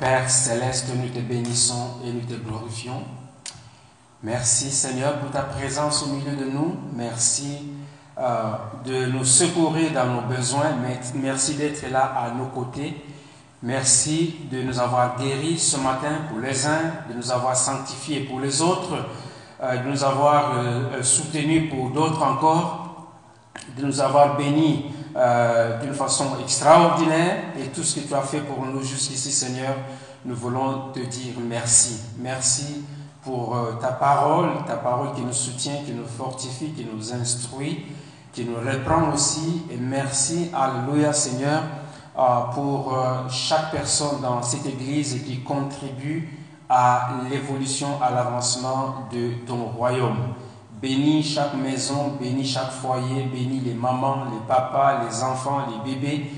Père céleste, nous te bénissons et nous te glorifions. Merci Seigneur pour ta présence au milieu de nous. Merci euh, de nous secourir dans nos besoins. Merci d'être là à nos côtés. Merci de nous avoir guéris ce matin pour les uns, de nous avoir sanctifiés pour les autres, euh, de nous avoir euh, soutenus pour d'autres encore, de nous avoir bénis d'une façon extraordinaire et tout ce que tu as fait pour nous jusqu'ici, Seigneur, nous voulons te dire merci. Merci pour ta parole, ta parole qui nous soutient, qui nous fortifie, qui nous instruit qui nous reprend aussi. Et merci, Alléluia Seigneur, euh, pour euh, chaque personne dans cette église qui contribue à l'évolution, à l'avancement de ton royaume. Bénis chaque maison, bénis chaque foyer, bénis les mamans, les papas, les enfants, les bébés,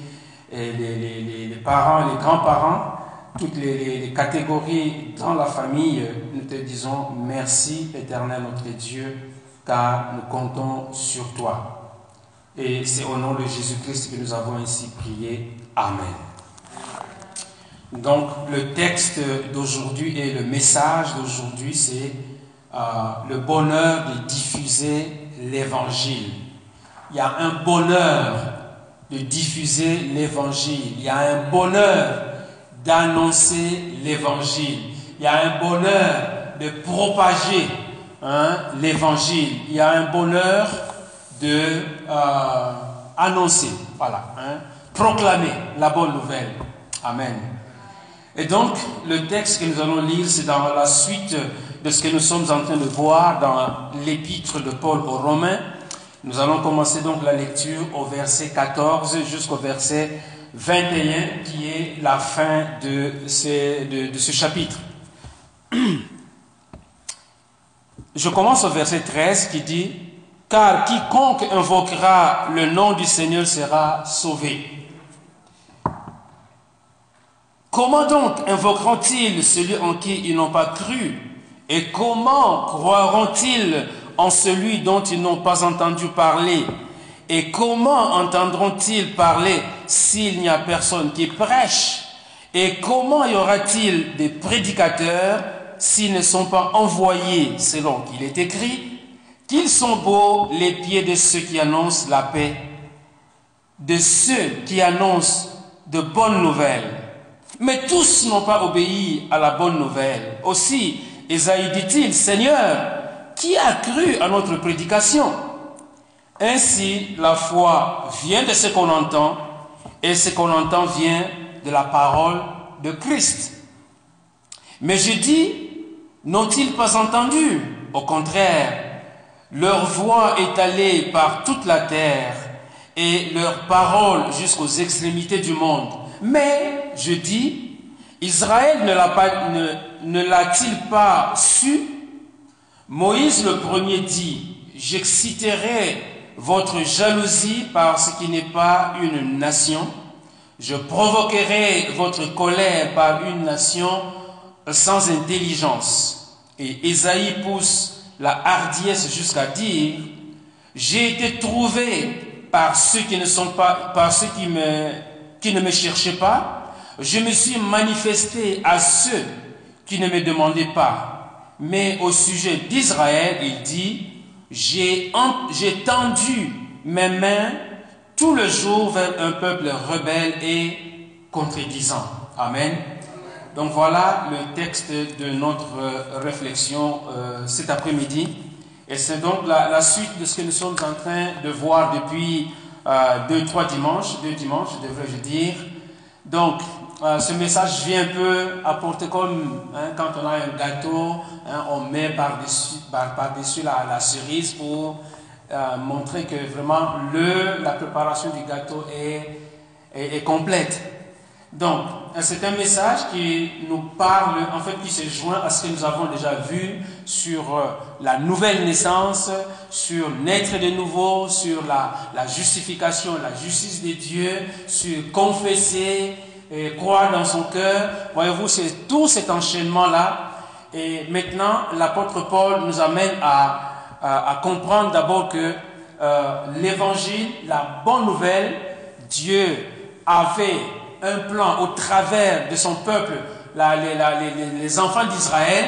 les, parents, les grands-parents, toutes les, les, catégories dans la famille. Nous te disons merci, éternel notre Dieu, car nous comptons sur toi. Et c'est au nom de Jésus-Christ que nous avons ainsi prié. Amen. Donc le texte d'aujourd'hui et le message d'aujourd'hui, c'est euh, le bonheur de diffuser l'évangile. Il y a un bonheur de diffuser l'évangile. Il y a un bonheur d'annoncer l'évangile. Il y a un bonheur de propager hein, l'évangile. Il y a un bonheur de euh, annoncer, voilà, hein, proclamer la bonne nouvelle. Amen. Et donc, le texte que nous allons lire, c'est dans la suite de ce que nous sommes en train de voir dans l'épître de Paul aux Romains. Nous allons commencer donc la lecture au verset 14 jusqu'au verset 21, qui est la fin de de, de ce chapitre. Je commence au verset 13 qui dit, car quiconque invoquera le nom du Seigneur sera sauvé. Comment donc invoqueront-ils celui en qui ils n'ont pas cru? Et comment croiront-ils en celui dont ils n'ont pas entendu parler? Et comment entendront-ils parler s'il n'y a personne qui prêche? Et comment y aura-t-il des prédicateurs s'ils ne sont pas envoyés selon qu'il est écrit? Qu'ils sont beaux les pieds de ceux qui annoncent la paix, de ceux qui annoncent de bonnes nouvelles. Mais tous n'ont pas obéi à la bonne nouvelle. Aussi, Esaïe dit-il, Seigneur, qui a cru à notre prédication? Ainsi, la foi vient de ce qu'on entend, et ce qu'on entend vient de la parole de Christ. Mais je dis, n'ont-ils pas entendu? Au contraire, leur voix est allée par toute la terre et leur parole jusqu'aux extrémités du monde. Mais, je dis, Israël ne l'a-t-il pas su? Moïse le premier dit, j'exciterai votre jalousie parce qu'il n'est pas une nation. Je provoquerai votre colère par une nation sans intelligence. Et Isaïe pousse la hardiesse jusqu'à dire, j'ai été trouvé par ceux qui ne sont pas, par ceux qui me, qui ne me cherchaient pas. Je me suis manifesté à ceux qui ne me demandaient pas. Mais au sujet d'Israël, il dit, j'ai, j'ai tendu mes mains tout le jour vers un peuple rebelle et contredisant. Amen. Donc voilà le texte de notre euh, réflexion euh, cet après-midi. Et c'est donc la, suite de ce que nous sommes en train de voir depuis euh, deux, trois dimanches, deux dimanches, devrais-je dire. Donc, ce message vient un peu apporter comme hein, quand on a un gâteau, hein, on met par-dessus par, dessus la, cerise pour montrer que vraiment le, la préparation du gâteau est, est, est complète. Donc, c'est un message qui nous parle, en fait, qui se joint à ce que nous avons déjà vu sur euh, la nouvelle naissance, sur naître de nouveau, sur la, la justification, la justice de Dieu, sur confesser, et croire dans son cœur. Voyez-vous, c'est tout cet enchaînement-là. Et maintenant, l'apôtre Paul nous amène à, à, comprendre d'abord que euh, l'évangile, la bonne nouvelle, Dieu avait un plan au travers de son peuple les, enfants d'Israël,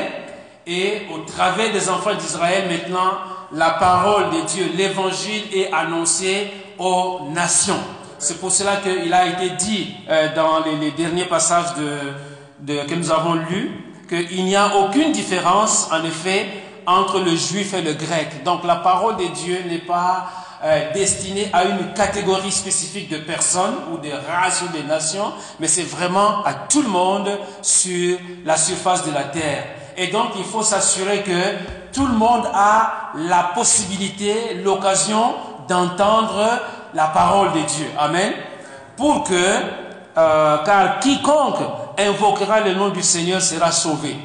et au travers des enfants d'Israël, maintenant, la parole de Dieu, l'évangile est annoncé aux nations. C'est pour cela qu'il a été dit euh, dans les, derniers passages que nous avons lus qu'il n'y a aucune différence, en effet, entre le juif et le grec. Donc la parole de Dieu n'est pas euh, destinée à une catégorie spécifique de personnes ou de races ou de nations, mais c'est vraiment à tout le monde sur la surface de la terre. Et donc il faut s'assurer que tout le monde a la possibilité, l'occasion d'entendre la parole de Dieu. Amen. Pour que, euh, car quiconque invoquera le nom du Seigneur sera sauvé.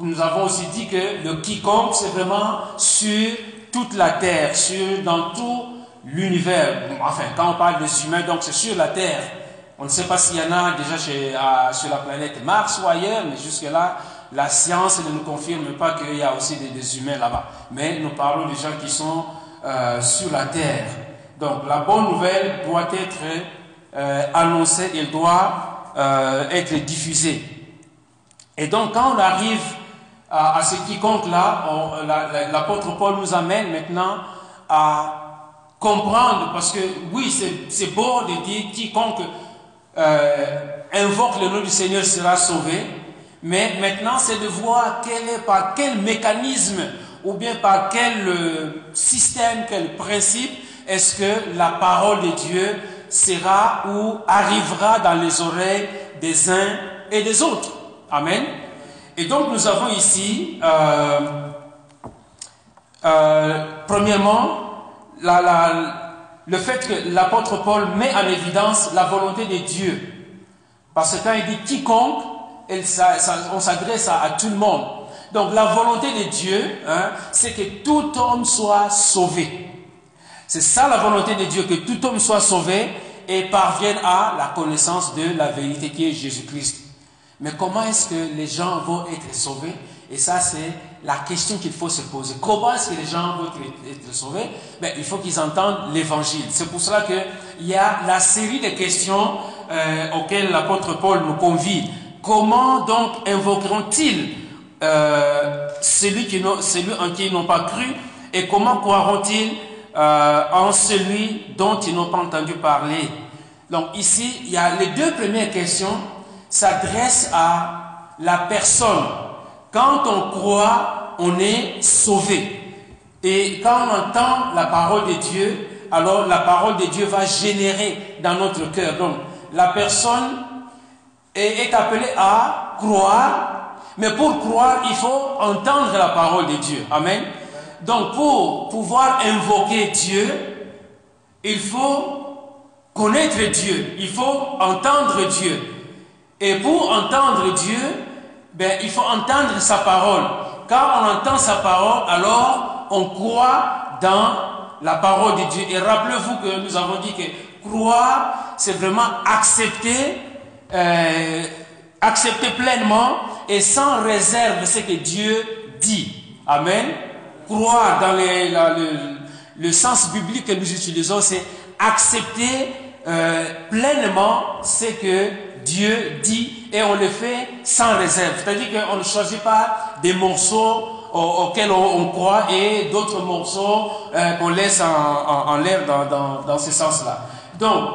Nous avons aussi dit que le quiconque, c'est vraiment sur toute la terre, sur, dans tout l'univers. Enfin, quand on parle des humains, donc c'est sur la terre. On ne sait pas s'il y en a déjà sur la planète Mars ou ailleurs, mais jusque-là, la science ne nous confirme pas qu'il y a aussi des, humains là-bas. Mais nous parlons des gens qui sont euh, sur la terre. Donc la bonne nouvelle doit être euh, annoncée, elle doit euh, être diffusée. Et donc quand on arrive à, ce quiconque-là, l'apôtre Paul nous amène maintenant à comprendre, parce que oui, c'est beau de dire quiconque invoque le nom du Seigneur sera sauvé, mais maintenant c'est de voir quel est, par quel mécanisme ou bien par quel système, quel principe est-ce que la parole de Dieu sera ou arrivera dans les oreilles des uns et des autres? Amen. Et donc nous avons ici, euh, euh, premièrement, le fait que l'apôtre Paul met en évidence la volonté de Dieu. Parce que quand il dit quiconque, on s'adresse à, tout le monde. Donc la volonté de Dieu, hein, c'est que tout homme soit sauvé. C'est ça la volonté de Dieu, que tout homme soit sauvé et parvienne à la connaissance de la vérité qui est Jésus-Christ. Mais comment est-ce que les gens vont être sauvés? Et ça, c'est la question qu'il faut se poser. Comment est-ce que les gens vont être sauvés? Ben, Il faut qu'ils entendent l'évangile. C'est pour cela qu'il y a la série de questions euh, auxquelles l'apôtre Paul nous convie. Comment donc invoqueront-ils euh, celui, celui en qui ils n'ont pas cru? Et comment croiront-ils euh, en celui dont ils n'ont pas entendu parler. Donc ici, il y a les deux premières questions s'adressent à la personne. Quand on croit, on est sauvé. Et quand on entend la parole de Dieu, alors la parole de Dieu va générer dans notre cœur. Donc la personne est appelée à croire, mais pour croire, il faut entendre la parole de Dieu. Amen. Donc pour pouvoir invoquer Dieu, il faut connaître Dieu, il faut entendre Dieu. Et pour entendre Dieu, ben, il faut entendre sa parole. Quand on entend sa parole, alors on croit dans la parole de Dieu. Et rappelez-vous que nous avons dit que croire, c'est vraiment accepter, euh, accepter pleinement et sans réserve ce que Dieu dit. Amen croire dans le, sens biblique que nous utilisons, c'est accepter euh, pleinement ce que Dieu dit et on le fait sans réserve. C'est-à-dire qu'on ne choisit pas des morceaux auxquels on, croit et d'autres morceaux euh, qu'on laisse en, l'air dans, dans ce sens-là. Donc,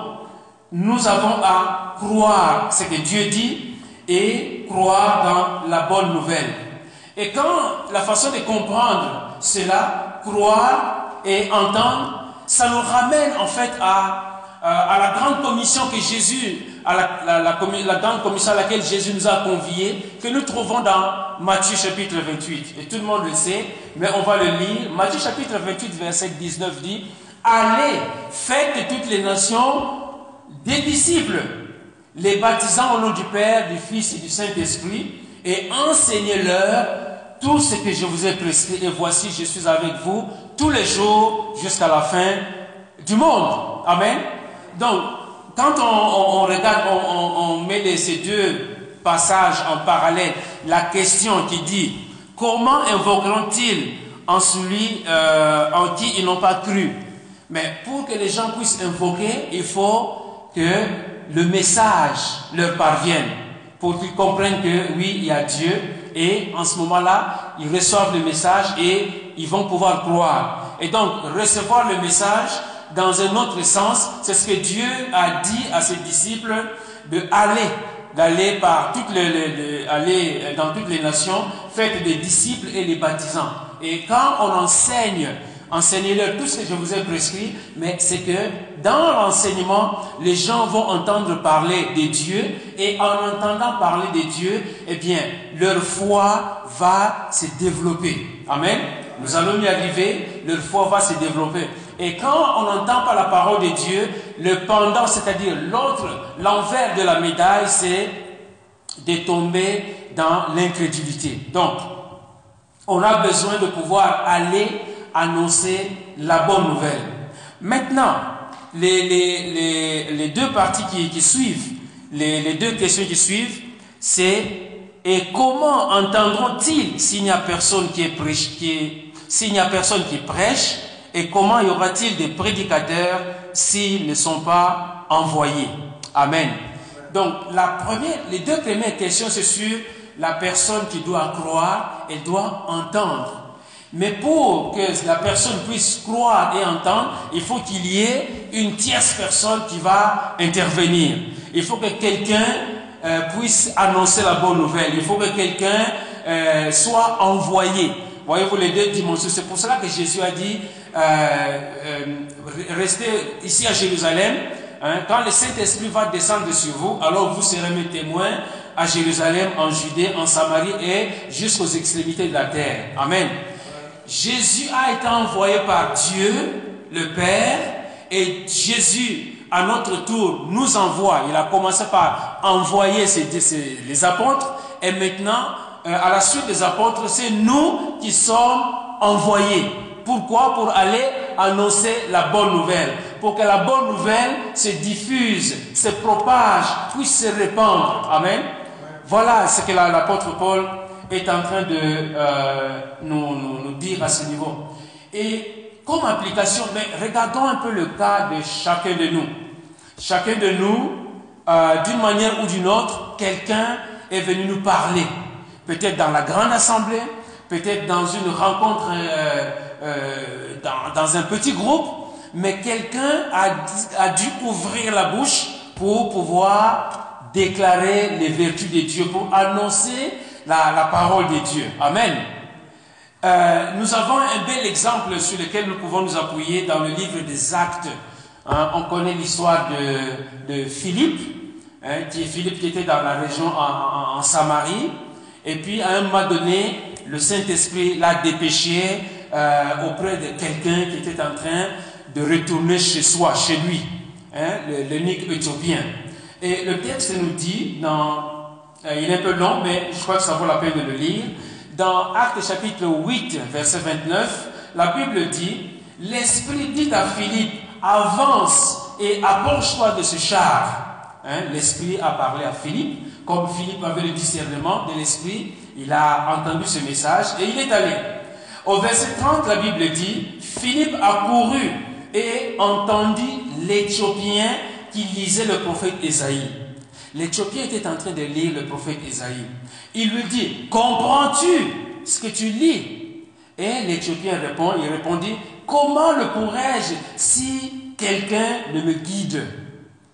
nous avons à croire ce que Dieu dit et croire dans la bonne nouvelle. Et quand la façon de comprendre cela, croire et entendre, ça nous ramène en fait à, à, la grande commission que Jésus, à la, la, grande commission à laquelle Jésus nous a conviés, que nous trouvons dans Matthieu chapitre 28. Et tout le monde le sait, mais on va le lire. Matthieu chapitre 28, verset 19 dit, Allez, faites toutes les nations des disciples, les baptisant au nom du Père, du Fils et du Saint-Esprit, et enseignez-leur tout ce que je vous ai prescrit, et voici, je suis avec vous tous les jours jusqu'à la fin du monde. Amen. Donc, quand on, regarde, on, met ces deux passages en parallèle, la question qui dit, comment invoqueront-ils en celui euh, en qui ils n'ont pas cru? Mais pour que les gens puissent invoquer, il faut que le message leur parvienne pour qu'ils comprennent que oui, il y a Dieu. Et en ce moment-là, ils reçoivent le message et ils vont pouvoir croire. Et donc, recevoir le message dans un autre sens, c'est ce que Dieu a dit à ses disciples de aller, d'aller par toutes les, aller dans toutes les nations, faites des disciples et les baptisants. Et quand on enseigne Enseignez-leur tout ce que je vous ai prescrit, mais c'est que dans l'enseignement, les gens vont entendre parler de Dieu et en entendant parler de Dieu, eh bien, leur foi va se développer. Amen. Nous allons y arriver, leur foi va se développer. Et quand on n'entend pas la parole de Dieu, le pendant, c'est-à-dire l'autre, l'envers de la médaille, c'est de tomber dans l'incrédulité. Donc, on a besoin de pouvoir aller annoncer la bonne nouvelle. Maintenant, les, deux parties qui, suivent, les, deux questions qui suivent, c'est et comment entendront-ils s'il n'y a personne qui prêche, s'il n'y a personne qui prêche, et comment y aura-t-il des prédicateurs s'ils ne sont pas envoyés? Amen. Donc, la première, les deux premières questions, c'est sur la personne qui doit croire, elle doit entendre. Mais pour que la personne puisse croire et entendre, il faut qu'il y ait une tierce personne qui va intervenir. Il faut que quelqu'un euh, puisse annoncer la bonne nouvelle. Il faut que quelqu'un euh, soit envoyé. Voyez-vous les deux dimensions. C'est pour cela que Jésus a dit, euh, restez ici à Jérusalem. Hein, quand le Saint-Esprit va descendre sur vous, alors vous serez mes témoins à Jérusalem, en Judée, en Samarie et jusqu'aux extrémités de la terre. Amen. Jésus a été envoyé par Dieu, le Père, et Jésus, à notre tour, nous envoie. Il a commencé par envoyer les apôtres, et maintenant, euh, à la suite des apôtres, c'est nous qui sommes envoyés. Pourquoi? Pour aller annoncer la bonne nouvelle. Pour que la bonne nouvelle se diffuse, se propage, puisse se répandre. Amen. Voilà ce que l'apôtre Paul est en train de euh, nous, nous, dire à ce niveau. Et comme application, mais regardons un peu le cas de chacun de nous. Chacun de nous, euh, d'une manière ou d'une autre, quelqu'un est venu nous parler. Peut-être dans la grande assemblée, peut-être dans une rencontre, euh, dans, dans, un petit groupe, mais quelqu'un a, a dû ouvrir la bouche pour pouvoir déclarer les vertus de Dieu, pour annoncer la, parole de Dieu. Amen. Euh, nous avons un bel exemple sur lequel nous pouvons nous appuyer dans le livre des Actes. Hein, on connaît l'histoire de, Philippe, hein, qui est Philippe qui était dans la région en, Samarie. Et puis à un moment donné, le Saint-Esprit l'a dépêché euh, auprès de quelqu'un qui était en train de retourner chez soi, chez lui, hein, l'unique éthiopien. Et le texte nous dit dans euh, il est un peu long, mais je crois que ça vaut la peine de le lire. Dans Actes chapitre 8, verset 29, la Bible dit, l'Esprit dit à Philippe, avance et approche-toi de ce char. Hein, L'Esprit a parlé à Philippe, comme Philippe avait le discernement de l'Esprit, il a entendu ce message et il est allé. Au verset 30, la Bible dit, Philippe a couru et entendit l'Éthiopien qui lisait le prophète Ésaïe. L'Éthiopien était en train de lire le prophète Isaïe. Il lui dit, comprends-tu ce que tu lis? Et l'Éthiopien répond, il répondit, comment le pourrais-je si quelqu'un ne me guide?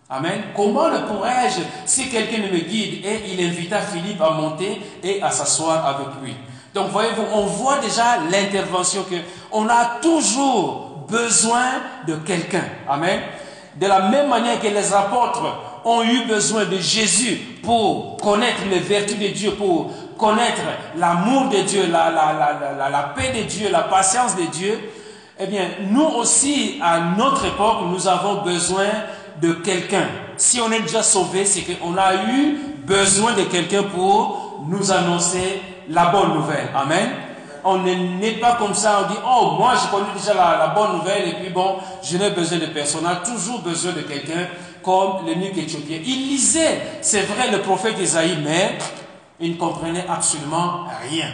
Amen. Comment le pourrais-je si quelqu'un ne me guide? Et il invita Philippe à monter et à s'asseoir avec lui. Donc voyez-vous, on voit déjà l'intervention que on a toujours besoin de quelqu'un. Amen. De la même manière que les apôtres ont eu besoin de Jésus pour connaître les vertus de Dieu, pour connaître l'amour de Dieu, la, la, la, paix de Dieu, la patience de Dieu, eh bien, nous aussi, à notre époque, nous avons besoin de quelqu'un. Si on est déjà sauvé, c'est qu'on a eu besoin de quelqu'un pour nous annoncer la bonne nouvelle. Amen. On n'est pas comme ça, on dit, oh, moi je connais déjà la, bonne nouvelle et puis bon, je n'ai besoin de personne. On a toujours besoin de quelqu'un comme l'eunuque éthiopien. Il lisait, c'est vrai, le prophète Isaïe, mais il ne comprenait absolument rien.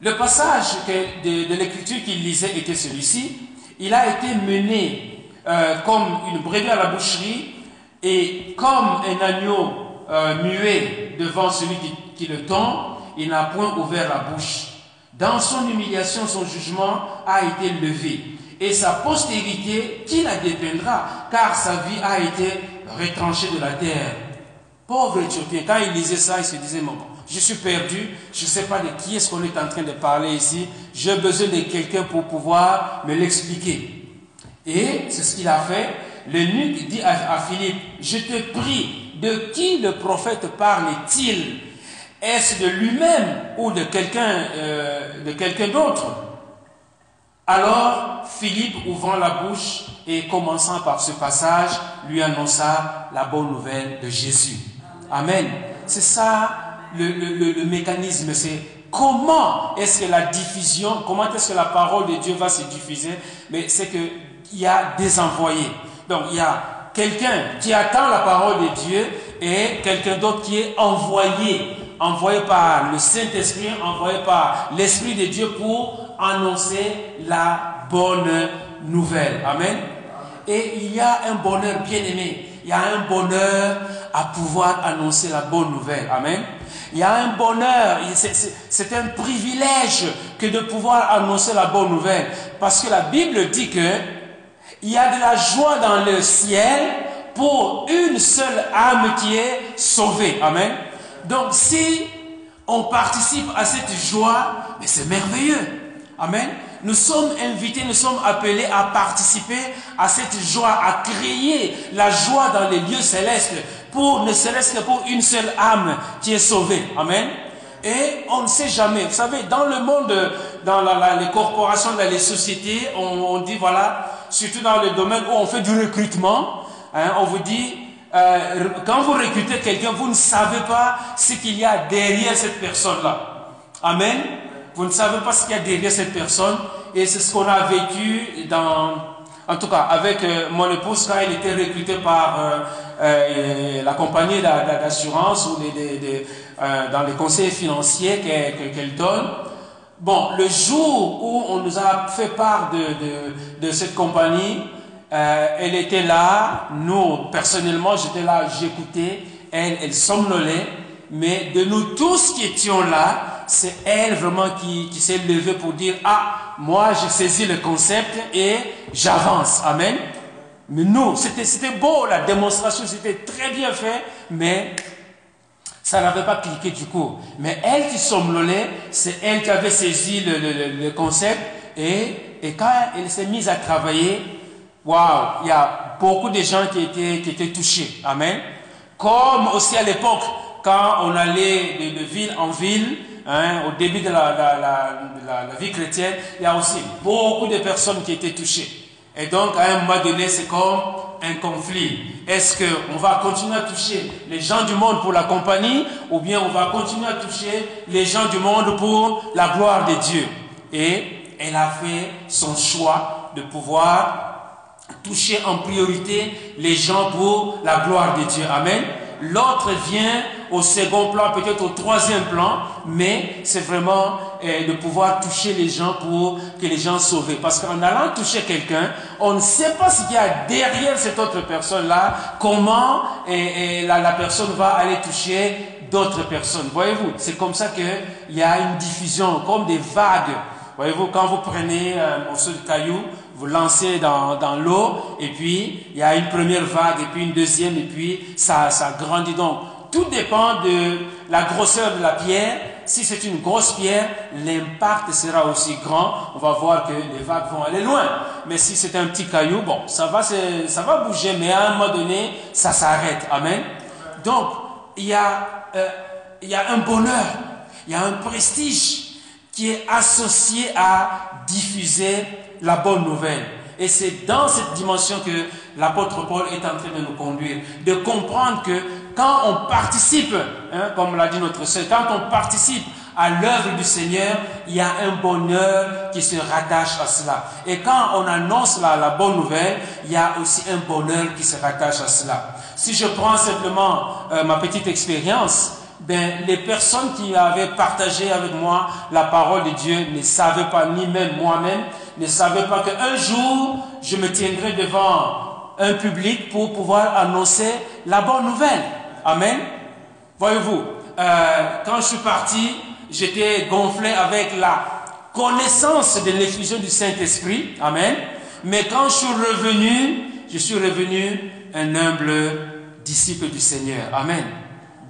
Le passage de, l'écriture qu'il lisait était celui-ci. Il a été mené euh, comme une brebis à la boucherie et comme un agneau euh, muet devant celui qui, qui le tombe, il n'a point ouvert la bouche. Dans son humiliation, son jugement a été levé. Et sa postérité, qui la dépeindra Car sa vie a été retranchée de la terre. Pauvre Éthiopien, quand il lisait ça, il se disait, je suis perdu, je ne sais pas de qui est-ce qu'on est en train de parler ici, j'ai besoin de quelqu'un pour pouvoir me l'expliquer. Et c'est ce qu'il a fait. Le nuque dit à, Philippe, je te prie, de qui le prophète parle-t-il? Est-ce de lui-même ou de quelqu'un euh, de quelqu'un d'autre? Alors Philippe, ouvrant la bouche et commençant par ce passage, lui annonça la bonne nouvelle de Jésus. Amen. C'est ça le, mécanisme, c'est comment est-ce que la diffusion, comment est-ce que la parole de Dieu va se diffuser, mais c'est qu'il y a des envoyés. Donc il y a quelqu'un qui attend la parole de Dieu et quelqu'un d'autre qui est envoyé, envoyé par le Saint-Esprit, envoyé par l'Esprit de Dieu pour annoncer la bonne nouvelle. Amen. Et il y a un bonheur bien aimé. Il y a un bonheur à pouvoir annoncer la bonne nouvelle. Amen. Il y a un bonheur, c'est un privilège que de pouvoir annoncer la bonne nouvelle. Parce que la Bible dit que il y a de la joie dans le ciel pour une seule âme qui est sauvée. Amen. Donc si on participe à cette joie, c'est merveilleux. Amen. Nous sommes invités, nous sommes appelés à participer à cette joie, à créer la joie dans les lieux célestes pour ne serait-ce que pour une seule âme qui est sauvée. Amen. Et on ne sait jamais. Vous savez, dans le monde, dans les corporations, dans les sociétés, on, dit, voilà, surtout dans le domaine où on fait du recrutement, hein, on vous dit, euh, quand vous recrutez quelqu'un, vous ne savez pas ce qu'il y a derrière cette personne-là. Amen. Vous ne savez pas ce qu'il y a derrière cette personne. Et c'est ce qu'on a vécu dans, en tout cas, avec euh, mon épouse quand elle était recrutée par euh, euh, la compagnie d'assurance ou dans les conseils financiers qu'elle donne. Bon, le jour où on nous a fait part de, de, cette compagnie, elle était là, nous, personnellement, j'étais là, j'écoutais, elle, elle somnolait, mais de nous tous qui étions là, c'est elle vraiment qui, s'est levée pour dire, ah, moi j'ai saisi le concept et j'avance. Amen. Mais non, c'était beau, la démonstration, c'était très bien fait, mais ça n'avait pas cliqué du coup. Mais elle qui somnolait, c'est elle qui avait saisi le, le, concept et, et, quand elle s'est mise à travailler, waouh, il y a beaucoup de gens qui étaient, qui étaient touchés. Amen. Comme aussi à l'époque, quand on allait de, ville en ville, hein, au début de la, la, vie chrétienne, il y a aussi beaucoup de personnes qui étaient touchées. Et donc, à un moment donné, c'est comme un conflit. Est-ce qu'on va continuer à toucher les gens du monde pour la compagnie ou bien on va continuer à toucher les gens du monde pour la gloire de Dieu? Et elle a fait son choix de pouvoir toucher en priorité les gens pour la gloire de Dieu. Amen. L'autre vient au second plan, peut-être au troisième plan, mais c'est vraiment eh, de pouvoir toucher les gens pour que les gens soient sauvés. Parce qu'en allant toucher quelqu'un, on ne sait pas ce qu'il y a derrière cette autre personne-là, comment eh, eh, la, personne va aller toucher d'autres personnes. Voyez-vous, c'est comme ça qu'il y a une diffusion, comme des vagues. Voyez-vous, quand vous prenez un morceau de caillou, vous lancez dans, l'eau, et puis il y a une première vague, et puis une deuxième, et puis ça, grandit. Donc, tout dépend de la grosseur de la pierre. Si c'est une grosse pierre, l'impact sera aussi grand. On va voir que les vagues vont aller loin. Mais si c'est un petit caillou, bon, ça va, bouger, mais à un moment donné, ça s'arrête. Amen. Donc, euh, il y a un bonheur, il y a un prestige qui est associé à diffuser la bonne nouvelle. Et c'est dans cette dimension que l'apôtre Paul est en train de nous conduire, de comprendre que quand on participe, hein, comme l'a dit notre sœur, quand on participe à l'œuvre du Seigneur, il y a un bonheur qui se rattache à cela. Et quand on annonce la, la bonne nouvelle, il y a aussi un bonheur qui se rattache à cela. Si je prends simplement euh, ma petite expérience, ben, les personnes qui avaient partagé avec moi la parole de Dieu ne savaient pas, ni même moi-même, ne savaient pas qu'un jour, je me tiendrai devant un public pour pouvoir annoncer la bonne nouvelle. Amen. Voyez-vous, euh, quand je suis parti, j'étais gonflé avec la connaissance de l'effusion du Saint-Esprit. Amen. Mais quand je suis revenu, je suis revenu un humble disciple du Seigneur. Amen.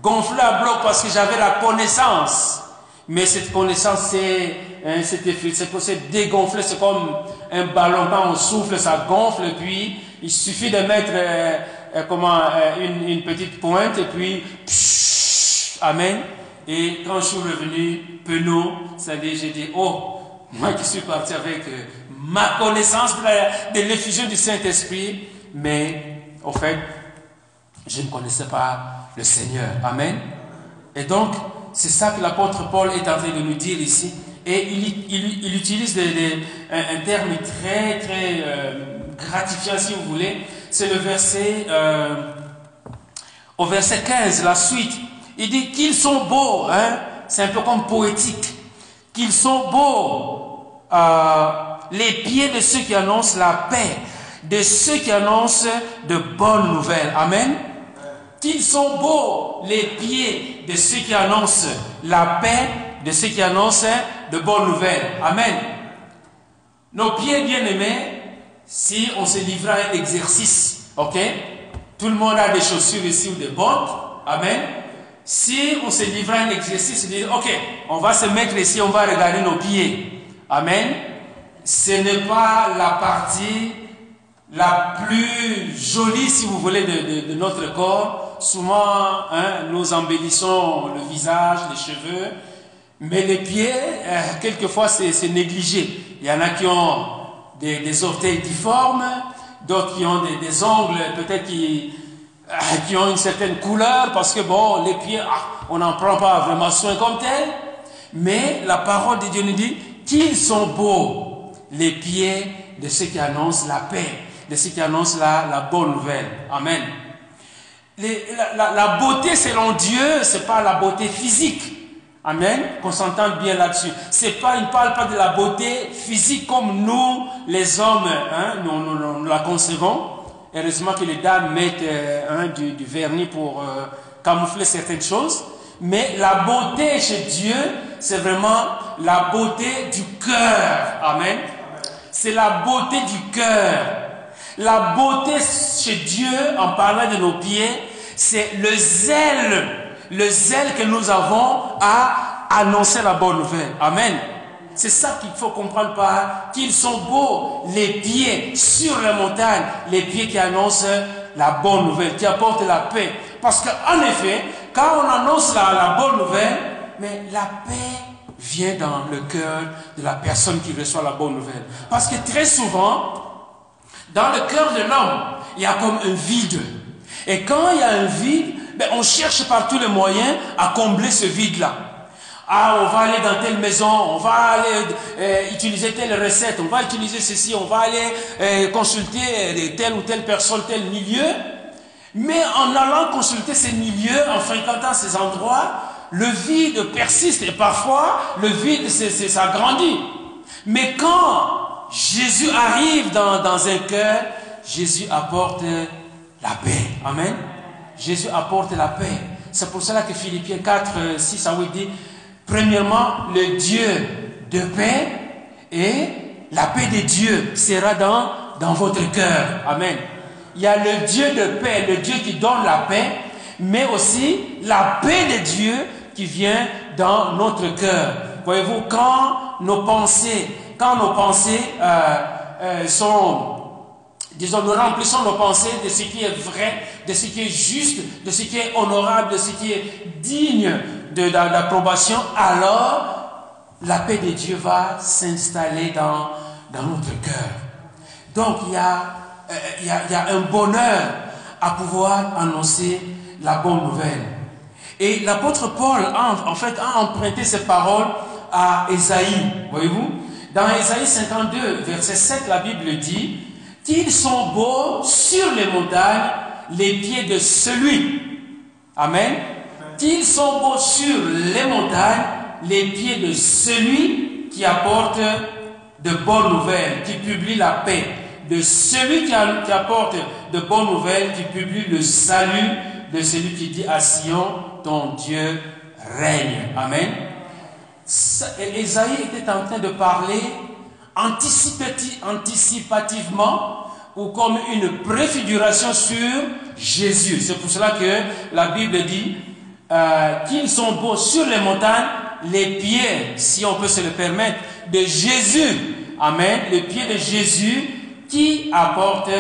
Gonflé à bloc parce que j'avais la connaissance. Mais cette connaissance, c'est hein, c'est dégonflé, c'est comme un ballon, quand on souffle, ça gonfle, puis il suffit de mettre euh, euh, comment, euh, une, une, petite pointe, et puis, amen. Et quand je suis revenu, penaud, c'est-à-dire j'ai dit, oh, moi qui suis parti avec ma connaissance de l'effusion du Saint-Esprit, mais au fait, je ne connaissais pas le Seigneur. Amen. Et donc, c'est ça que l'apôtre Paul est en train de nous dire ici. Et il, il, utilise un, terme très, très euh, gratifiant, si vous voulez. C'est le verset, euh, au verset 15, la suite. Il dit qu'ils sont beaux, hein? c'est un peu comme poétique, qu'ils sont beaux, euh, les pieds de ceux qui annoncent la paix, de ceux qui annoncent de bonnes nouvelles. Amen. Qu'ils sont beaux les pieds de ceux qui annoncent la paix, de ceux qui annoncent de bonnes nouvelles. Amen. Nos pieds bien-aimés, si on se livre à un exercice, ok? Tout le monde a des chaussures ici ou des bottes. Amen. Si on se livre à un exercice, dit, ok, on va se mettre ici, on va regarder nos pieds. Amen. Ce n'est pas la partie la plus jolie, si vous voulez, de, notre corps. Souvent, hein, nous embellissons le visage, les cheveux, mais les pieds, euh, quelquefois, c'est négligé. Il y en a qui ont des, orteils difformes, d'autres qui ont des, ongles peut-être qui, euh, qui ont une certaine couleur, parce que bon, les pieds, ah, on n'en prend pas vraiment soin comme tel. Mais la parole de Dieu nous dit qu'ils sont beaux, les pieds de ceux qui annoncent la paix de ceux qui annoncent la bonne nouvelle. Amen. La, beauté selon Dieu, c'est pas la beauté physique. Amen. Qu'on s'entende bien là-dessus. C'est pas, il ne parle pas de la beauté physique comme nous, les hommes, hein, nous, nous, la concevons. Heureusement que les dames mettent euh, hein, du, du, vernis pour euh, camoufler certaines choses. Mais la beauté chez Dieu, c'est vraiment la beauté du cœur. Amen. C'est la beauté du cœur. La beauté chez Dieu, en parlant de nos pieds, c'est le zèle, le zèle que nous avons à annoncer la bonne nouvelle. Amen. C'est ça qu'il faut comprendre par qu'ils sont beaux, les pieds sur la montagne, les pieds qui annoncent la bonne nouvelle, qui apportent la paix. Parce qu'en effet, quand on annonce la, la bonne nouvelle, mais la paix vient dans le cœur de la personne qui reçoit la bonne nouvelle. Parce que très souvent, dans le cœur de l'homme, il y a comme un vide. Et quand il y a un vide, ben, on cherche par tous les moyens à combler ce vide-là. Ah, on va aller dans telle maison, on va aller euh, utiliser telle recette, on va utiliser ceci, on va aller euh, consulter euh, telle ou telle personne, tel milieu. Mais en allant consulter ces milieux, en fréquentant ces endroits, le vide persiste et parfois le vide s'agrandit. Mais quand Jésus arrive dans, un cœur, Jésus apporte la paix. Amen. Jésus apporte la paix. C'est pour cela que Philippiens 4, 6 à 8 dit, premièrement, le Dieu de paix et la paix de Dieu sera dans, dans votre cœur. Amen. Il y a le Dieu de paix, le Dieu qui donne la paix, mais aussi la paix de Dieu qui vient dans notre cœur. Voyez-vous, quand nos pensées quand nos pensées euh, euh, sont, disons, nous remplissons nos pensées de ce qui est vrai, de ce qui est juste, de ce qui est honorable, de ce qui est digne d'approbation, alors la paix de Dieu va s'installer dans, dans notre cœur. Donc il y, a, euh, il, y a, il y a un bonheur à pouvoir annoncer la bonne nouvelle. Et l'apôtre Paul, en fait, a emprunté ces paroles à Esaïe, voyez-vous? Dans Ésaïe 52, verset 7, la Bible dit qu'ils sont beaux sur les montagnes les pieds de celui. Amen. Qu'ils sont beaux sur les montagnes les pieds de celui qui apporte de bonnes nouvelles, qui publie la paix, de celui qui, apporte de bonnes nouvelles, qui publie le salut, de celui qui dit à Sion, ton Dieu règne. Amen. Esaïe était en train de parler anticipativement ou comme une préfiguration sur Jésus. C'est pour cela que la Bible dit euh, qu'ils sont beaux sur les montagnes, les pieds, si on peut se le permettre, de Jésus. Amen. Les pieds de Jésus qui apportent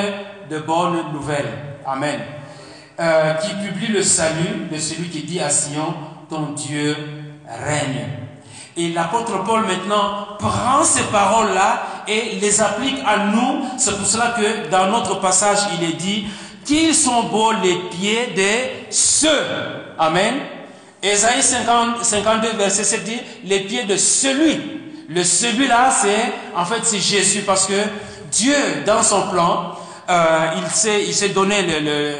de bonnes nouvelles. Amen. Euh, qui publie le salut de celui qui dit à Sion, ton Dieu règne. Et l'apôtre Paul maintenant prend ces paroles-là et les applique à nous. C'est pour cela que dans notre passage, il est dit qu'ils sont beaux les pieds de ceux. Amen. Ésaïe 52, verset 7 dit les pieds de celui. Le celui-là, c'est en fait c'est Jésus parce que Dieu, dans son plan, euh, il s'est il s'est donné le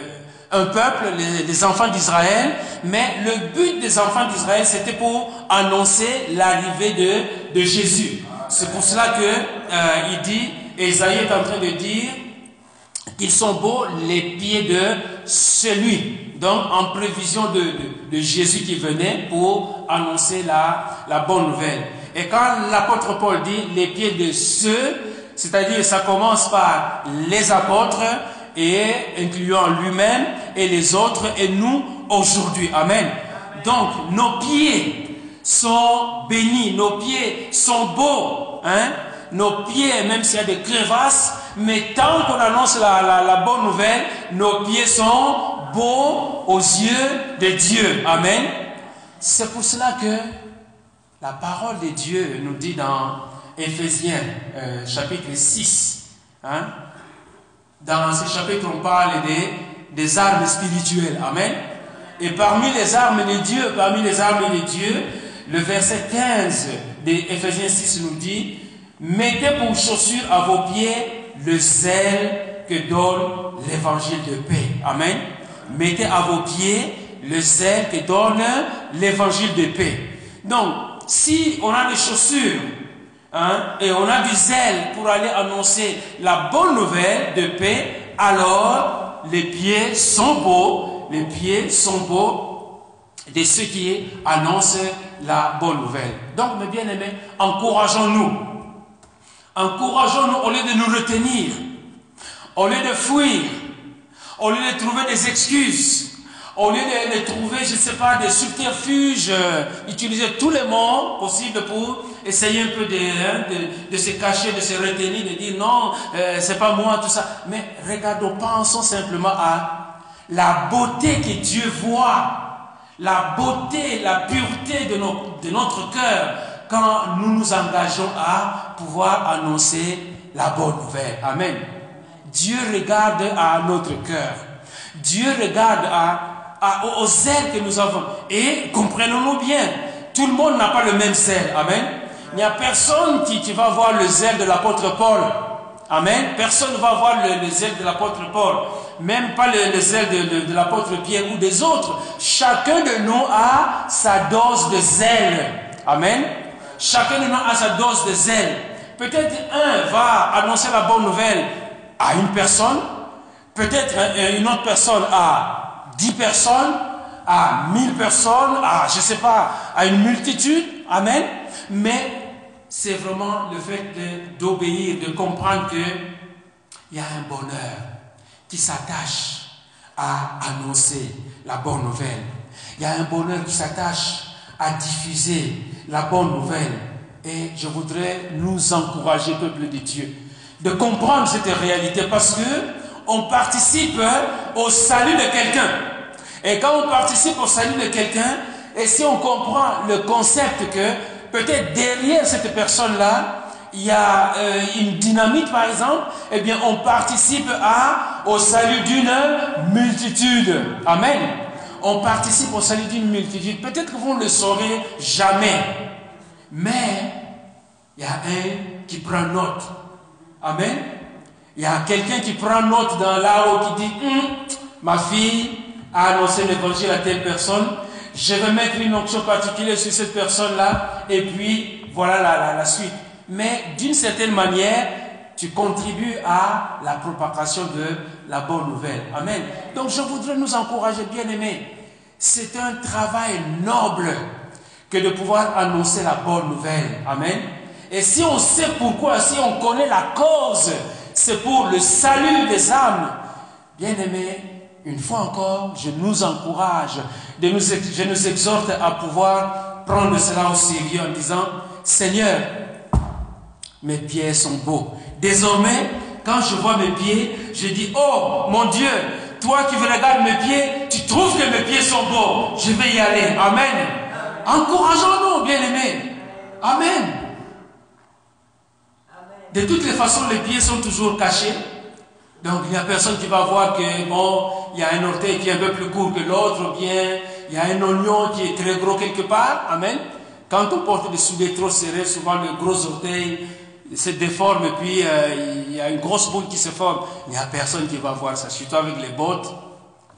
un peuple, les, enfants d'Israël, mais le but des enfants d'Israël, c'était pour annoncer l'arrivée de, de Jésus. C'est pour cela que euh, il dit, Esaïe est en train de dire qu'ils sont beaux les pieds de celui. Donc en prévision de, de, Jésus qui venait pour annoncer la, la bonne nouvelle. Et quand l'apôtre Paul dit les pieds de ceux, c'est-à-dire ça commence par les apôtres, et incluant lui-même et les autres et nous aujourd'hui. Amen. Donc nos pieds sont bénis, nos pieds sont beaux. Hein? Nos pieds, même s'il y a des crevasses, mais tant qu'on annonce la, la, bonne nouvelle, nos pieds sont beaux aux yeux de Dieu. Amen. C'est pour cela que la parole de Dieu nous dit dans Éphésiens euh, chapitre 6, hein, dans ce chapitre, on parle des, armes spirituelles. Amen. Et parmi les armes de Dieu, parmi les armes de Dieu, le verset 15 d'Ephésiens 6 nous dit, mettez pour chaussure à vos pieds le zèle que donne l'évangile de paix. Amen. Mettez à vos pieds le zèle que donne l'évangile de paix. Donc, si on a des chaussures Hein, et on a du zèle pour aller annoncer la bonne nouvelle de paix, alors les pieds sont beaux, les pieds sont beaux de ceux qui annoncent la bonne nouvelle. Donc, mes bien-aimés, encourageons-nous. Encourageons-nous au lieu de nous retenir, au lieu de fuir, au lieu de trouver des excuses, au lieu de, trouver, je ne sais pas, des subterfuges, euh, utiliser tous les mots possibles pour essayer un peu hein, de, de, se cacher, de se retenir, de dire non, euh, c'est pas moi, tout ça. Mais regardons, pensons simplement à la beauté que Dieu voit, la beauté, la pureté de, nos, de notre cœur quand nous nous engageons à pouvoir annoncer la bonne nouvelle. Amen. Dieu regarde à notre cœur. Dieu regarde à, à, au zèle que nous avons. Et comprenons-nous bien, tout le monde n'a pas le même zèle. Amen. Il n'y a personne qui, va voir le zèle de l'apôtre Paul. Amen. Personne ne va voir le, zèle de l'apôtre Paul. Même pas le, zèle de, de, l'apôtre Pierre ou des autres. Chacun de nous a sa dose de zèle. Amen. Chacun de nous a sa dose de zèle. Peut-être un va annoncer la bonne nouvelle à une personne. Peut-être une autre personne à dix personnes, à mille personnes, à, je sais pas, à une multitude. Amen mais c'est vraiment le fait d'obéir, de, comprendre qu'il y a un bonheur qui s'attache à annoncer la bonne nouvelle. Il y a un bonheur qui s'attache à diffuser la bonne nouvelle. Et je voudrais nous encourager, peuple de Dieu, de comprendre cette réalité parce que on participe au salut de quelqu'un. Et quand on participe au salut de quelqu'un, et si on comprend le concept que peut-être derrière cette personne-là, il y a euh, une dynamique par exemple, eh bien on participe au salut d'une multitude. Amen. On participe au salut d'une multitude. Peut-être que vous ne le saurez jamais. Mais il y a un qui prend note. Amen. Il y a quelqu'un qui prend note dans l'arbre qui dit, hum, ma fille a annoncé l'évangile à telle personne je vais mettre une onction particulière sur cette personne-là, et puis voilà la, la, suite. Mais d'une certaine manière, tu contribues à la propagation de la bonne nouvelle. Amen. Donc je voudrais nous encourager, bien aimés. c'est un travail noble que de pouvoir annoncer la bonne nouvelle. Amen. Et si on sait pourquoi, si on connaît la cause, c'est pour le salut des âmes. Bien aimé, une fois encore, je nous encourage, je nous exhorte à pouvoir prendre cela au sérieux en disant, Seigneur, mes pieds sont beaux. Désormais, quand je vois mes pieds, je dis, oh mon Dieu, toi qui regardes mes pieds, tu trouves que mes pieds sont beaux. Je vais y aller. Amen. Encourageons-nous, bien-aimés. Amen. De toutes les façons, les pieds sont toujours cachés. Donc, il n'y a personne qui va voir que, bon, il y a un orteil qui est un peu plus court que l'autre, ou bien il y a un oignon qui est très gros quelque part. Amen. Quand on porte des souliers trop serrés, souvent le gros orteil se déforme et puis euh, il y a une grosse boule qui se forme. Il n'y a personne qui va voir ça. Surtout avec les bottes,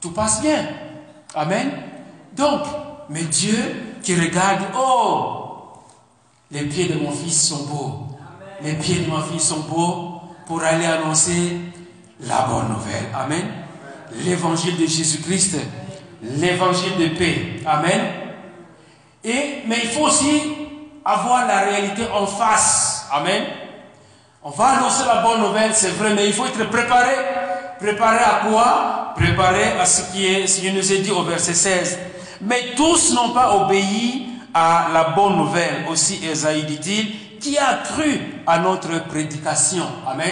tout passe bien. Amen. Donc, mais Dieu qui regarde, oh, les pieds de mon fils sont beaux. Les pieds de ma fille sont beaux pour aller annoncer la bonne nouvelle. Amen. L'évangile de Jésus-Christ, l'évangile de paix. Amen. Et, mais il faut aussi avoir la réalité en face. Amen. On va annoncer la bonne nouvelle, c'est vrai, mais il faut être préparé. Préparé à quoi? Préparé à ce qui, est, ce qui nous est dit au verset 16. Mais tous n'ont pas obéi à la bonne nouvelle. Aussi Esaïe dit-il, qui a cru à notre prédication. Amen.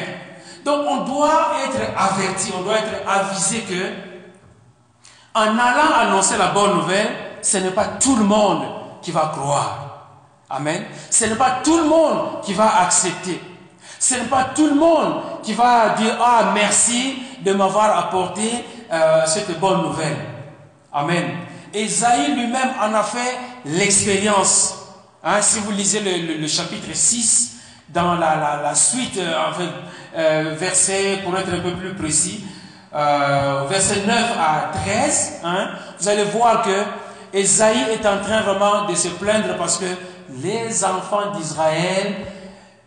Donc on doit être averti, on doit être avisé que en allant annoncer la bonne nouvelle, ce n'est pas tout le monde qui va croire. Amen. Ce n'est pas tout le monde qui va accepter. Ce n'est pas tout le monde qui va dire Ah, merci de m'avoir apporté euh, cette bonne nouvelle. Amen. Esaïe lui-même en a fait l'expérience. Hein, si vous lisez le, chapitre 6, dans la, suite, euh, euh, verset, pour être un peu plus précis, verset 9 à 13, hein, vous allez voir que Esaïe est en train vraiment de se plaindre parce que les enfants d'Israël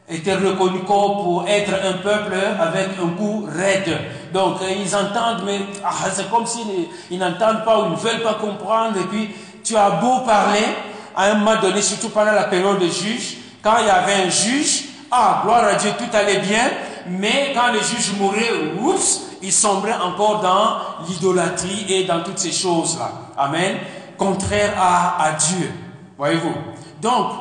étaient reconnus pour être un peuple avec un coup raide. Donc ils entendent, mais ah, c'est comme s'ils ils n'entendent pas ou ne veulent pas comprendre. Et puis tu as beau parler, à un moment donné, surtout pendant la période de juge, quand il y avait un juge, ah, gloire à Dieu, tout allait bien, mais quand le juge mourait, oups, il sombrait encore dans l'idolâtrie et dans toutes ces choses-là. Amen. Contraire à, à Dieu. Voyez-vous? Donc,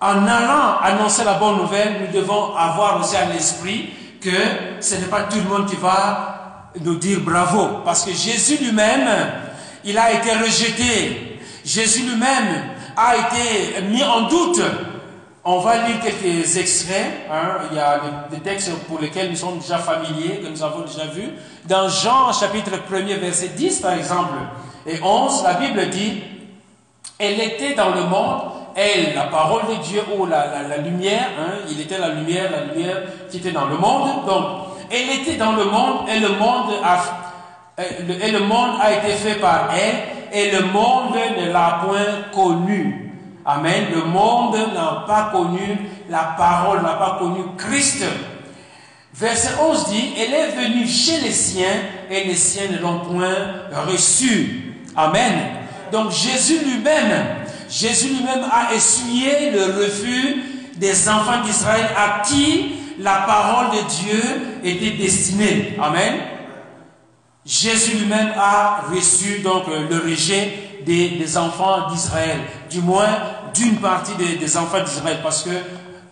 en allant annoncer la bonne nouvelle, nous devons avoir aussi à l'esprit que ce n'est pas tout le monde qui va nous dire bravo. Parce que Jésus lui-même, il a été rejeté. Jésus lui-même a été mis en doute. On va lire quelques extraits. Hein. Il y a des, textes pour lesquels nous sommes déjà familiers, que nous avons déjà vus. Dans Jean chapitre 1er, verset 10 par exemple, et 11, la Bible dit, Elle était dans le monde, elle, la parole de Dieu, ou la, la, lumière, hein, il était la lumière, la lumière qui était dans le monde. Donc, elle était dans le monde et le monde a, et le monde a été fait par elle et le monde ne l'a point connue. Amen. Le monde n'a pas connu la parole, n'a pas connu Christ. Verset 11 dit, elle est venue chez les siens et les siens ne l'ont point reçue. Amen. Donc Jésus lui-même Jésus lui-même a essuyé le refus des enfants d'Israël à qui la parole de Dieu était destinée. Amen. Jésus lui-même a reçu donc le rejet des, enfants d'Israël, du moins d'une partie des, enfants d'Israël, parce que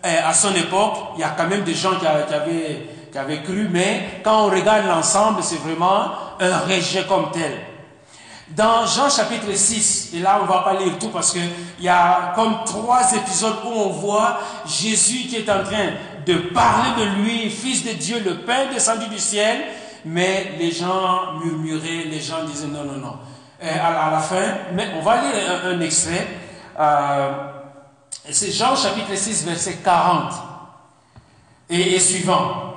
eh, à son époque, il y a quand même des gens qui, avaient, cru, mais quand on regarde l'ensemble, c'est vraiment un rejet comme tel. Dans Jean chapitre 6, et là on ne va pas lire tout parce qu'il y a comme trois épisodes où on voit Jésus qui est en train de parler de lui, fils de Dieu, le pain descendu du ciel, mais les gens murmuraient, les gens disaient non, non, non. Et à, la fin, mais on va lire un, extrait. Euh, c'est Jean chapitre 6, verset 40 et, suivant.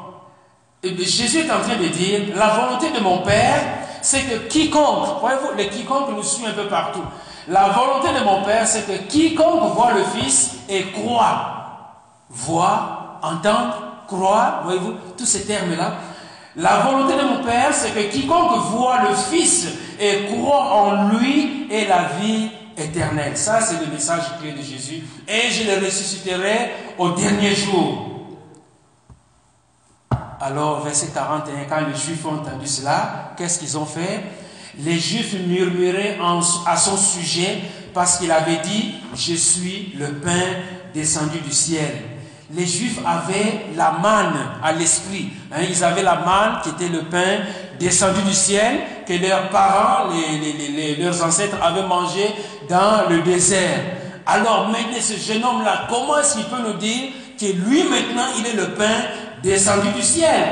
Jésus est en train de dire, la volonté de mon Père, c'est que quiconque, voyez-vous, le quiconque nous suit un peu partout. La volonté de mon Père, c'est que quiconque voit le Fils et croit, voit, entendre, croire, voyez-vous, tous ces termes-là, La volonté de mon Père, c'est que quiconque voit le Fils et croit en lui ait la vie Ça, c'est le message clé de Jésus. Et je le ressusciterai au dernier jour. Alors, verset 41, quand les Juifs ont entendu cela, qu'est-ce qu'ils ont fait? Les Juifs murmuraient à son sujet parce qu'il avait dit, je suis le pain descendu du ciel. Les Juifs avaient la manne à l'esprit. Hein. ils avaient la manne qui était le pain descendu du ciel que leurs parents, leurs ancêtres avaient mangé dans le désert. Alors maintenant, ce jeune homme-là, comment est-ce qu'il peut nous dire que lui maintenant, il est le pain descendu du ciel?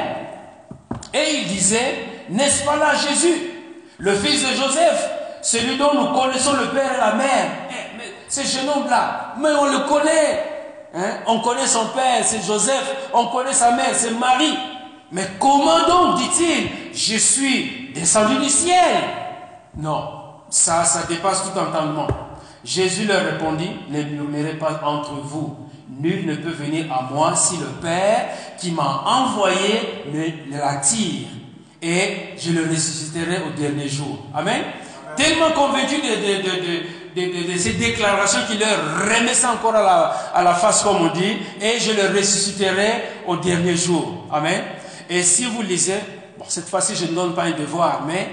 Et il disait, n'est-ce pas là Jésus, le fils de Joseph, celui dont nous connaissons le père et la mère? Eh, Ce jeune homme-là, mais on le connaît. Hein? On connaît son père, c'est Joseph. On connaît sa mère, c'est Marie. Mais comment donc, dit-il, je suis descendu du ciel? Non, ça, ça dépasse tout entendement. Jésus leur répondit, ne murmurez pas entre vous. Nul ne peut venir à moi si le Père qui m'a envoyé ne l'attire. Et je le ressusciterai au dernier jour. Amen. Tellement convaincu de, ces déclarations qu'il leur remet ça encore à la, face, comme on dit, et je le ressusciterai au dernier jour. Amen. Et si vous lisez, cette fois-ci, je ne donne pas un devoir, mais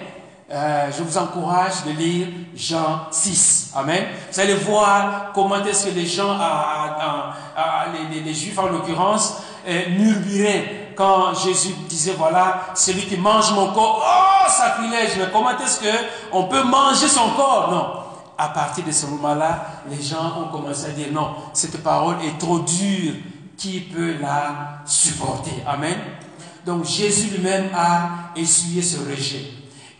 euh, je vous encourage de lire Jean 6. Amen. Vous allez voir comment est-ce que les gens, les, Juifs en l'occurrence, euh, murmuraient quand Jésus disait, voilà, celui qui mange mon corps, oh, sacrilège, mais comment est-ce qu'on peut manger son corps? Non. À partir de ce moment-là, les gens ont commencé à dire, non, cette parole est trop dure, qui peut la supporter? Amen. Donc Jésus lui-même a essuyé ce rejet.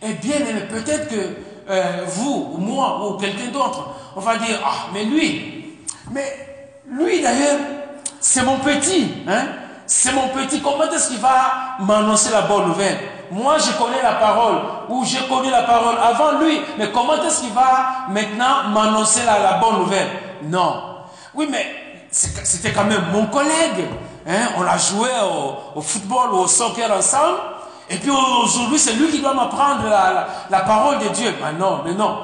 Et bien peut-être que euh, vous, ou moi, ou quelqu'un d'autre, on va dire, ah, mais lui, mais lui d'ailleurs, c'est mon petit, hein, c'est mon petit, comment est-ce qu'il va m'annoncer la bonne nouvelle? Moi, je connais la parole, ou j'ai connu la parole avant lui, mais comment est-ce qu'il va maintenant m'annoncer la, bonne nouvelle? Non. Oui, mais c'était quand même mon collègue. Hein, on a joué au, football ou au soccer ensemble. Et puis aujourd'hui, c'est lui qui doit m'apprendre la, parole de Dieu. Mais non, mais non.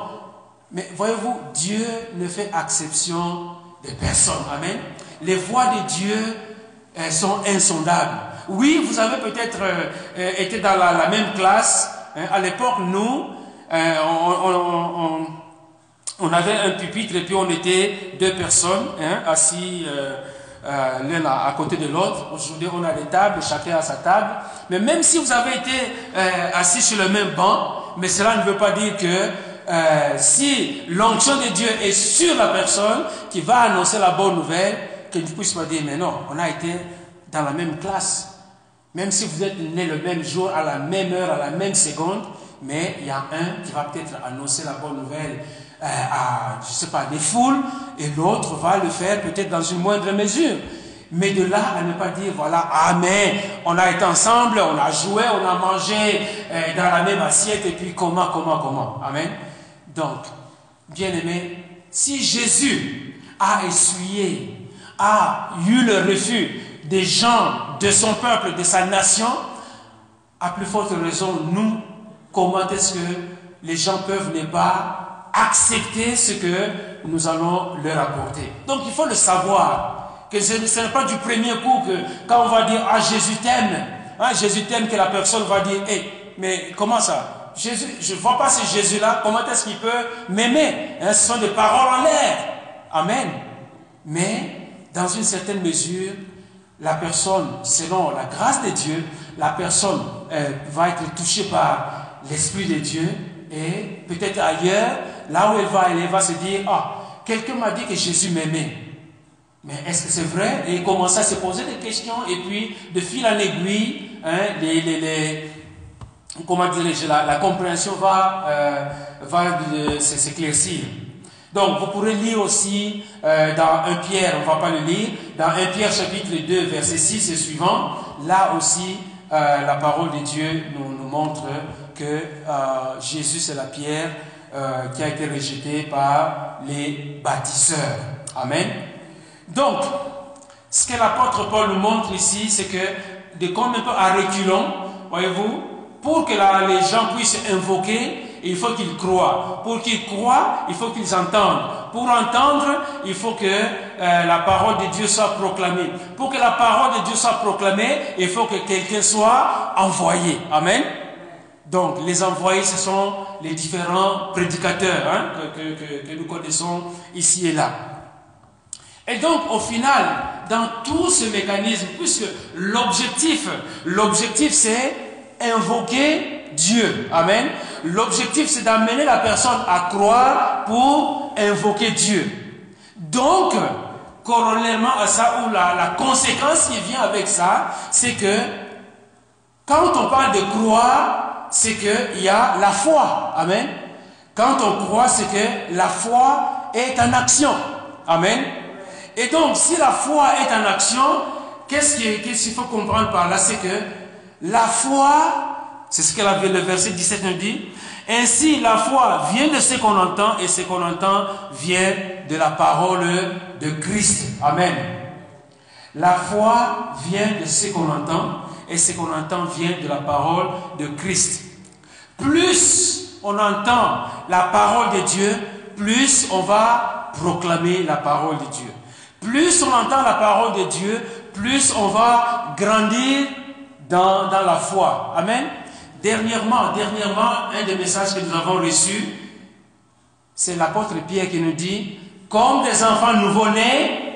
Mais voyez-vous, Dieu ne fait exception de personne. Amen. Les voies de Dieu elles sont insondables. Oui, vous avez peut-être euh, euh, été dans la, même classe. Hein. à l'époque, nous, euh, on, avait un pupitre et puis on était deux personnes hein, assis euh, l'un à, côté de l'autre. Aujourd'hui, on a des tables, chacun a sa table. Mais même si vous avez été euh, assis sur le même banc, mais cela ne veut pas dire que euh, si l'onction de Dieu est sur la personne qui va annoncer la bonne nouvelle, qu'il ne puisse pas dire, mais non, on a été dans la même classe. Même si vous êtes né le même jour, à la même heure, à la même seconde, mais il y a un qui va peut-être annoncer la bonne nouvelle euh, à, je sais pas, des foules, et l'autre va le faire peut-être dans une moindre mesure. Mais de là à ne pas dire, voilà, Amen, on a été ensemble, on a joué, on a mangé euh, dans la même assiette, et puis comment, comment, comment. Amen. Donc, bien aimé, si Jésus a essuyé, a eu le refus des gens de son peuple, de sa nation, à plus forte raison, nous, comment est-ce que les gens peuvent ne pas accepter ce que nous allons leur apporter. Donc il faut le savoir, que ce, n'est pas du premier coup que quand on va dire Ah Jésus t'aime, ah, Jésus t'aime, que la personne va dire Hé, mais comment ça? Jésus, je ne vois pas ce Jésus-là, comment est-ce qu'il peut m'aimer? Hein, Ce sont des paroles en l'air. Amen. Mais dans une certaine mesure, la personne, selon la grâce de Dieu, la personne euh, va être touchée par l'Esprit de Dieu et peut-être ailleurs, là où elle va, elle va se dire, ah, quelqu'un m'a dit que Jésus m'aimait. Mais est-ce que c'est vrai? Et il commence à se poser des questions et puis de fil en aiguille, hein, les, les, comment la, compréhension va, euh, va s'éclaircir. Donc vous pourrez lire aussi euh, dans 1 Pierre, on ne va pas le lire, dans 1 Pierre chapitre 2 verset 6 et suivant, là aussi euh, la parole de Dieu nous, montre que euh, Jésus c'est la pierre qui a été rejetée par les bâtisseurs. Amen. Donc, ce que l'apôtre Paul nous montre ici, c'est que de comme un peu à reculons, voyez-vous, pour que les gens puissent invoquer, il faut qu'ils croient. Pour qu'ils croient, il faut qu'ils entendent. Pour entendre, il faut que euh, la parole de Dieu soit proclamée. Pour que la parole de Dieu soit proclamée, il faut que quelqu'un soit envoyé. Amen. Donc, les envoyés, ce sont les différents prédicateurs hein, que, que nous connaissons ici et là. Et donc, au final, dans tout ce mécanisme, puisque l'objectif, l'objectif, c'est invoquer Dieu. Amen. L'objectif, c'est d'amener la personne à croire pour invoquer Dieu. Donc, corollairement à ça, ou la, la conséquence qui vient avec ça, c'est que quand on parle de croire, c'est qu'il y a la foi. Amen. Quand on croit, c'est que la foi est en action. Amen. Et donc, si la foi est en action, qu'est-ce qu'il faut comprendre par là? C'est que la foi, c'est ce que le verset 17 nous dit, ainsi la foi vient de ce qu'on entend et ce qu'on entend vient de la parole de Christ. Amen. La foi vient de ce qu'on entend et ce qu'on entend vient de la parole de Christ. Plus on entend la parole de Dieu, plus on va proclamer la parole de Dieu. Plus on entend la parole de Dieu, plus on va grandir dans, la foi. Amen. Dernièrement, dernièrement, un des messages que nous avons reçus, c'est l'apôtre Pierre qui nous dit, comme des enfants nouveau-nés,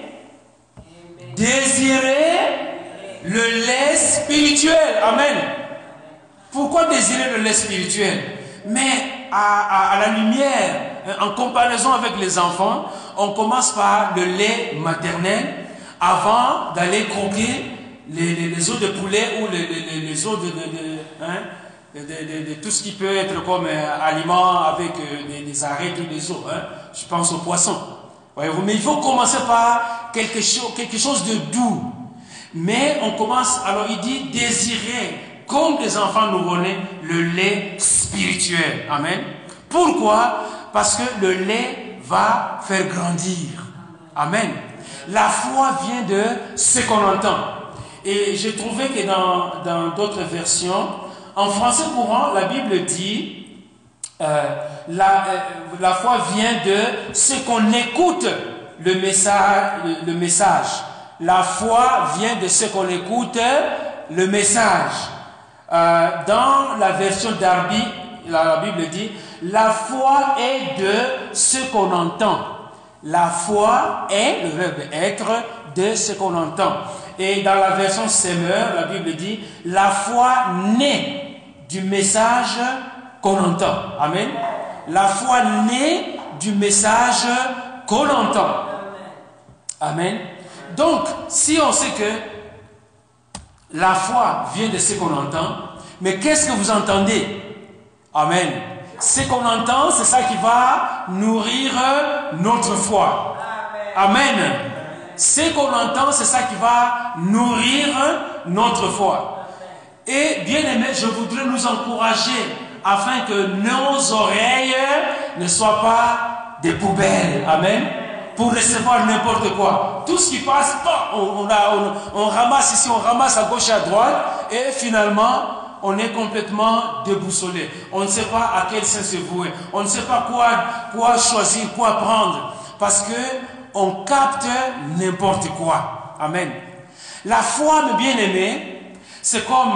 désirez le lait spirituel. Amen. Pourquoi désirer le lait spirituel? Mais à, la lumière euh, en comparaison avec les enfants, on commence par le lait maternel avant d'aller croquer les, os de poulet ou les, os hein, de, tout ce qui peut être comme euh, aliment avec euh, des, arrêts ou des os. Hein. Je pense aux poissons. Mais il faut commencer par quelque chose, quelque chose de doux. Mais on commence, alors il dit désirer, comme des enfants nouveau-nés, le lait spirituel. Amen. Pourquoi? Parce que le lait va faire grandir. Amen. La foi vient de ce qu'on entend. Et j'ai trouvé que dans d'autres versions, en français courant, la Bible dit, euh, la, euh, la, foi vient de ce qu'on écoute le message. La foi vient de ce qu'on écoute le message. Euh, dans la version d'Arby, la Bible dit, la foi est de ce qu'on entend. La foi est, le verbe être, de ce qu'on entend. Et dans la version Semeur, la Bible dit, la foi naît du message qu'on entend. Amen. La foi naît du message qu'on entend. Amen. Donc, si on sait que la foi vient de ce qu'on entend, mais qu'est-ce que vous entendez? Amen. Ce qu'on entend, c'est ça qui va nourrir notre foi. Amen. Ce qu'on entend, c'est ça qui va nourrir notre foi. Et bien aimé, je voudrais nous encourager afin que nos oreilles ne soient pas des poubelles. Amen. Pour recevoir n'importe quoi. Tout ce qui passe, on, ramasse ici, on ramasse à gauche et à droite. Et finalement, on est complètement déboussolé. On ne sait pas à quel sens se vouer. On ne sait pas quoi, quoi choisir, quoi prendre. Parce que on capte n'importe quoi. Amen. La foi, mes bien-aimés, c'est comme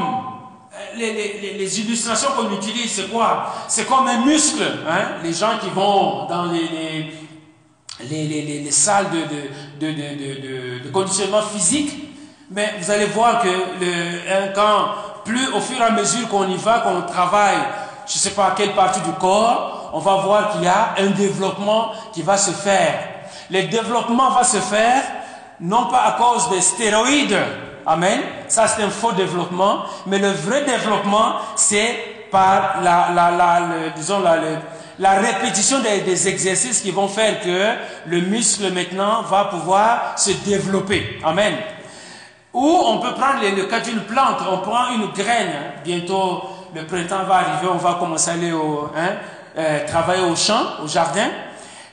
euh, les, illustrations qu'on utilise, c'est quoi? C'est comme un muscle. Hein? Les gens qui vont dans les, les, salles de, de, de, conditionnement physique, mais vous allez voir que quand plus au fur et à mesure qu'on y va, qu'on travaille, je ne sais pas quelle partie du corps, on va voir qu'il y a un développement qui va se faire. Le développement va se faire non pas à cause des stéroïdes, amen, ça c'est un faux développement, mais le vrai développement c'est par la, répétition des, exercices qui vont faire que le muscle maintenant va pouvoir se développer. Amen. Ou on peut prendre le, cas d'une plante, on prend une graine, bientôt le printemps va arriver, on va commencer à aller hein, euh, travailler au champ, au jardin.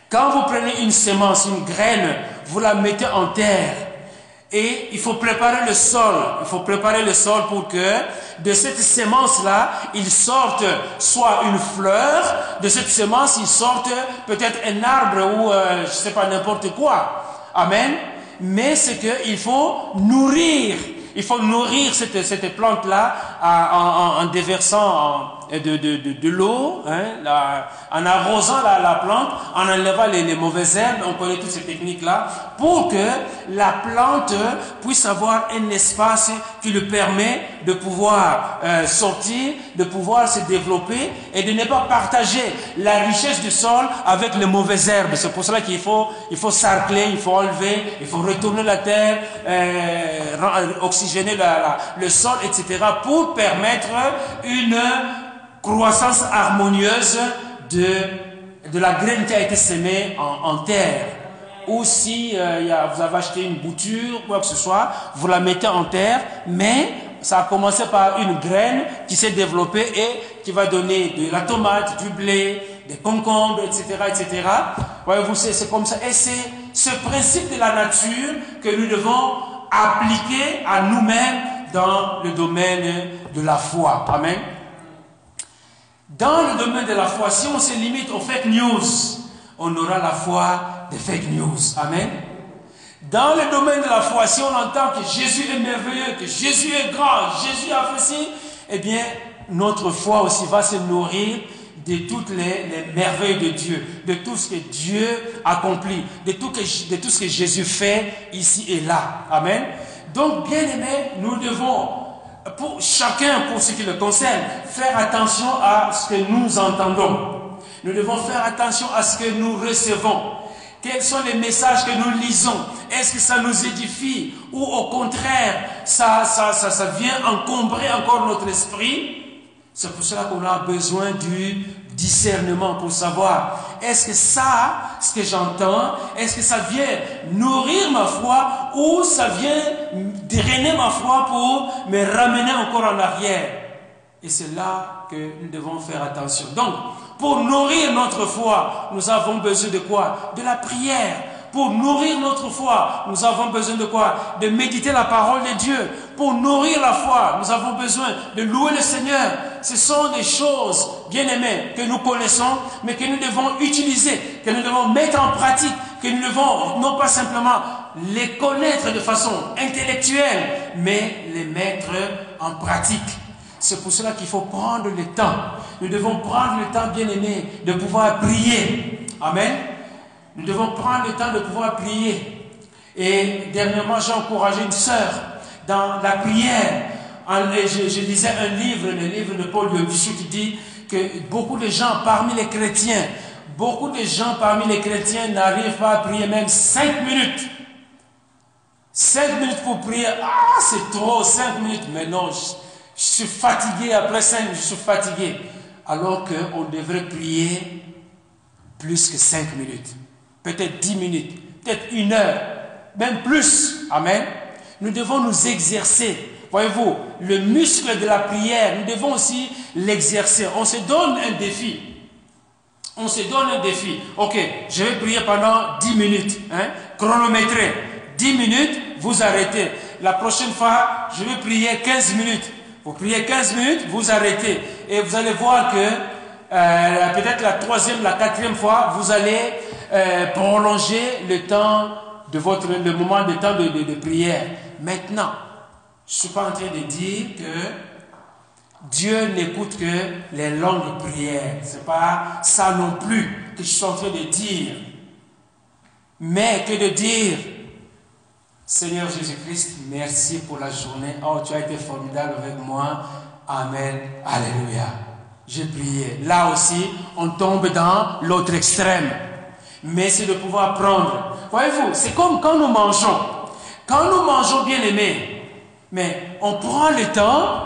Quand vous prenez une semence, une graine, vous la mettez en terre, Et il faut préparer le sol. Il faut préparer le sol pour que de cette semence-là, il sorte soit une fleur, de cette semence, il sorte peut-être un arbre ou euh, je sais pas n'importe quoi. Amen. Mais c'est qu'il faut nourrir. Il faut nourrir cette, cette plante-là en, en, déversant de, de, de, l'eau, hein, en arrosant la, la, plante, en enlevant les, mauvaises herbes, on connaît toutes ces techniques-là, pour que la plante puisse avoir un espace qui lui permet de pouvoir euh, sortir, de pouvoir se développer et de ne pas partager la richesse du sol avec les mauvaises herbes. C'est pour cela qu'il faut, il faut sarcler, il faut enlever, il faut retourner la terre, euh, oxygéner le sol, etc. pour permettre une croissance harmonieuse de, de la graine qui a été semée en, terre. Ou si euh, vous avez acheté une bouture, quoi que ce soit, vous la mettez en terre, mais ça a commencé par une graine qui s'est développée et qui va donner de la tomate, du blé, des concombres, etc., etc. Voyez-vous, c'est comme ça. Et c'est ce principe de la nature que nous devons appliquer à nous-mêmes dans le domaine de la foi. Amen. Dans le domaine de la foi, si on se limite aux fake news, on aura la foi des fake news. Amen. Dans le domaine de la foi, si on entend que Jésus est merveilleux, que Jésus est grand, Jésus a fait eh bien, notre foi aussi va se nourrir de toutes les, les, merveilles de Dieu, de tout ce que Dieu accomplit, de tout, de tout ce que Jésus fait ici et là. Amen. Donc, bien aimé, nous devons pour chacun, pour ce qui le concerne, faire attention à ce que nous entendons. Nous devons faire attention à ce que nous recevons. Quels sont les messages que nous lisons? Est-ce que ça nous édifie ou au contraire, ça, ça, ça, ça vient encombrer encore notre esprit? C'est pour cela qu'on a besoin du discernement pour savoir est-ce que ça, ce que j'entends, est-ce que ça vient nourrir ma foi ou ça vient drainer ma foi pour me ramener encore en arrière Et c'est là que nous devons faire attention. Donc, pour nourrir notre foi, nous avons besoin de quoi? De la prière. Pour nourrir notre foi, nous avons besoin de quoi? De méditer la parole de Dieu. Pour nourrir la foi, nous avons besoin de louer le Seigneur. Ce sont des choses, bien aimées, que nous connaissons, mais que nous devons utiliser, que nous devons mettre en pratique, que nous devons non pas simplement les connaître de façon intellectuelle, mais les mettre en pratique. C'est pour cela qu'il faut prendre le temps. Nous devons prendre le temps, bien aimé, de pouvoir prier. Amen. Nous devons prendre le temps de pouvoir prier. Et dernièrement, j'ai encouragé une sœur dans la prière. Je, lisais un livre, le livre de Paul Bichou, qui dit que beaucoup de gens parmi les chrétiens, beaucoup de gens parmi les chrétiens n'arrivent pas à prier même 5 minutes. 5 minutes pour prier, ah, c'est trop, 5 minutes. Mais non, je, suis fatigué après 5 minutes, je suis fatigué. Alors qu'on devrait prier plus que 5 minutes peut-être 10 minutes, peut-être une heure, même plus. Amen. Nous devons nous exercer. Voyez-vous, le muscle de la prière, nous devons aussi l'exercer. On se donne un défi. On se donne un défi. Ok, je vais prier pendant 10 minutes. Hein, chronométré. 10 minutes, vous arrêtez. La prochaine fois, je vais prier 15 minutes. Vous priez 15 minutes, vous arrêtez. Et vous allez voir que euh, peut-être la troisième, la quatrième fois, vous allez euh, prolonger le temps de votre, moment de temps de, de, de prière. Maintenant, je ne suis pas en train de dire que Dieu n'écoute que les longues prières. Ce n'est pas ça non plus que je suis en train de dire. Mais que de dire, Seigneur Jésus-Christ, merci pour la journée. Oh, tu as été formidable avec moi. Amen. Alléluia. J'ai prié. Là aussi, on tombe dans l'autre extrême mais c'est de pouvoir prendre. Voyez-vous, c'est comme quand nous mangeons. Quand nous mangeons bien aimé, mais on prend le temps,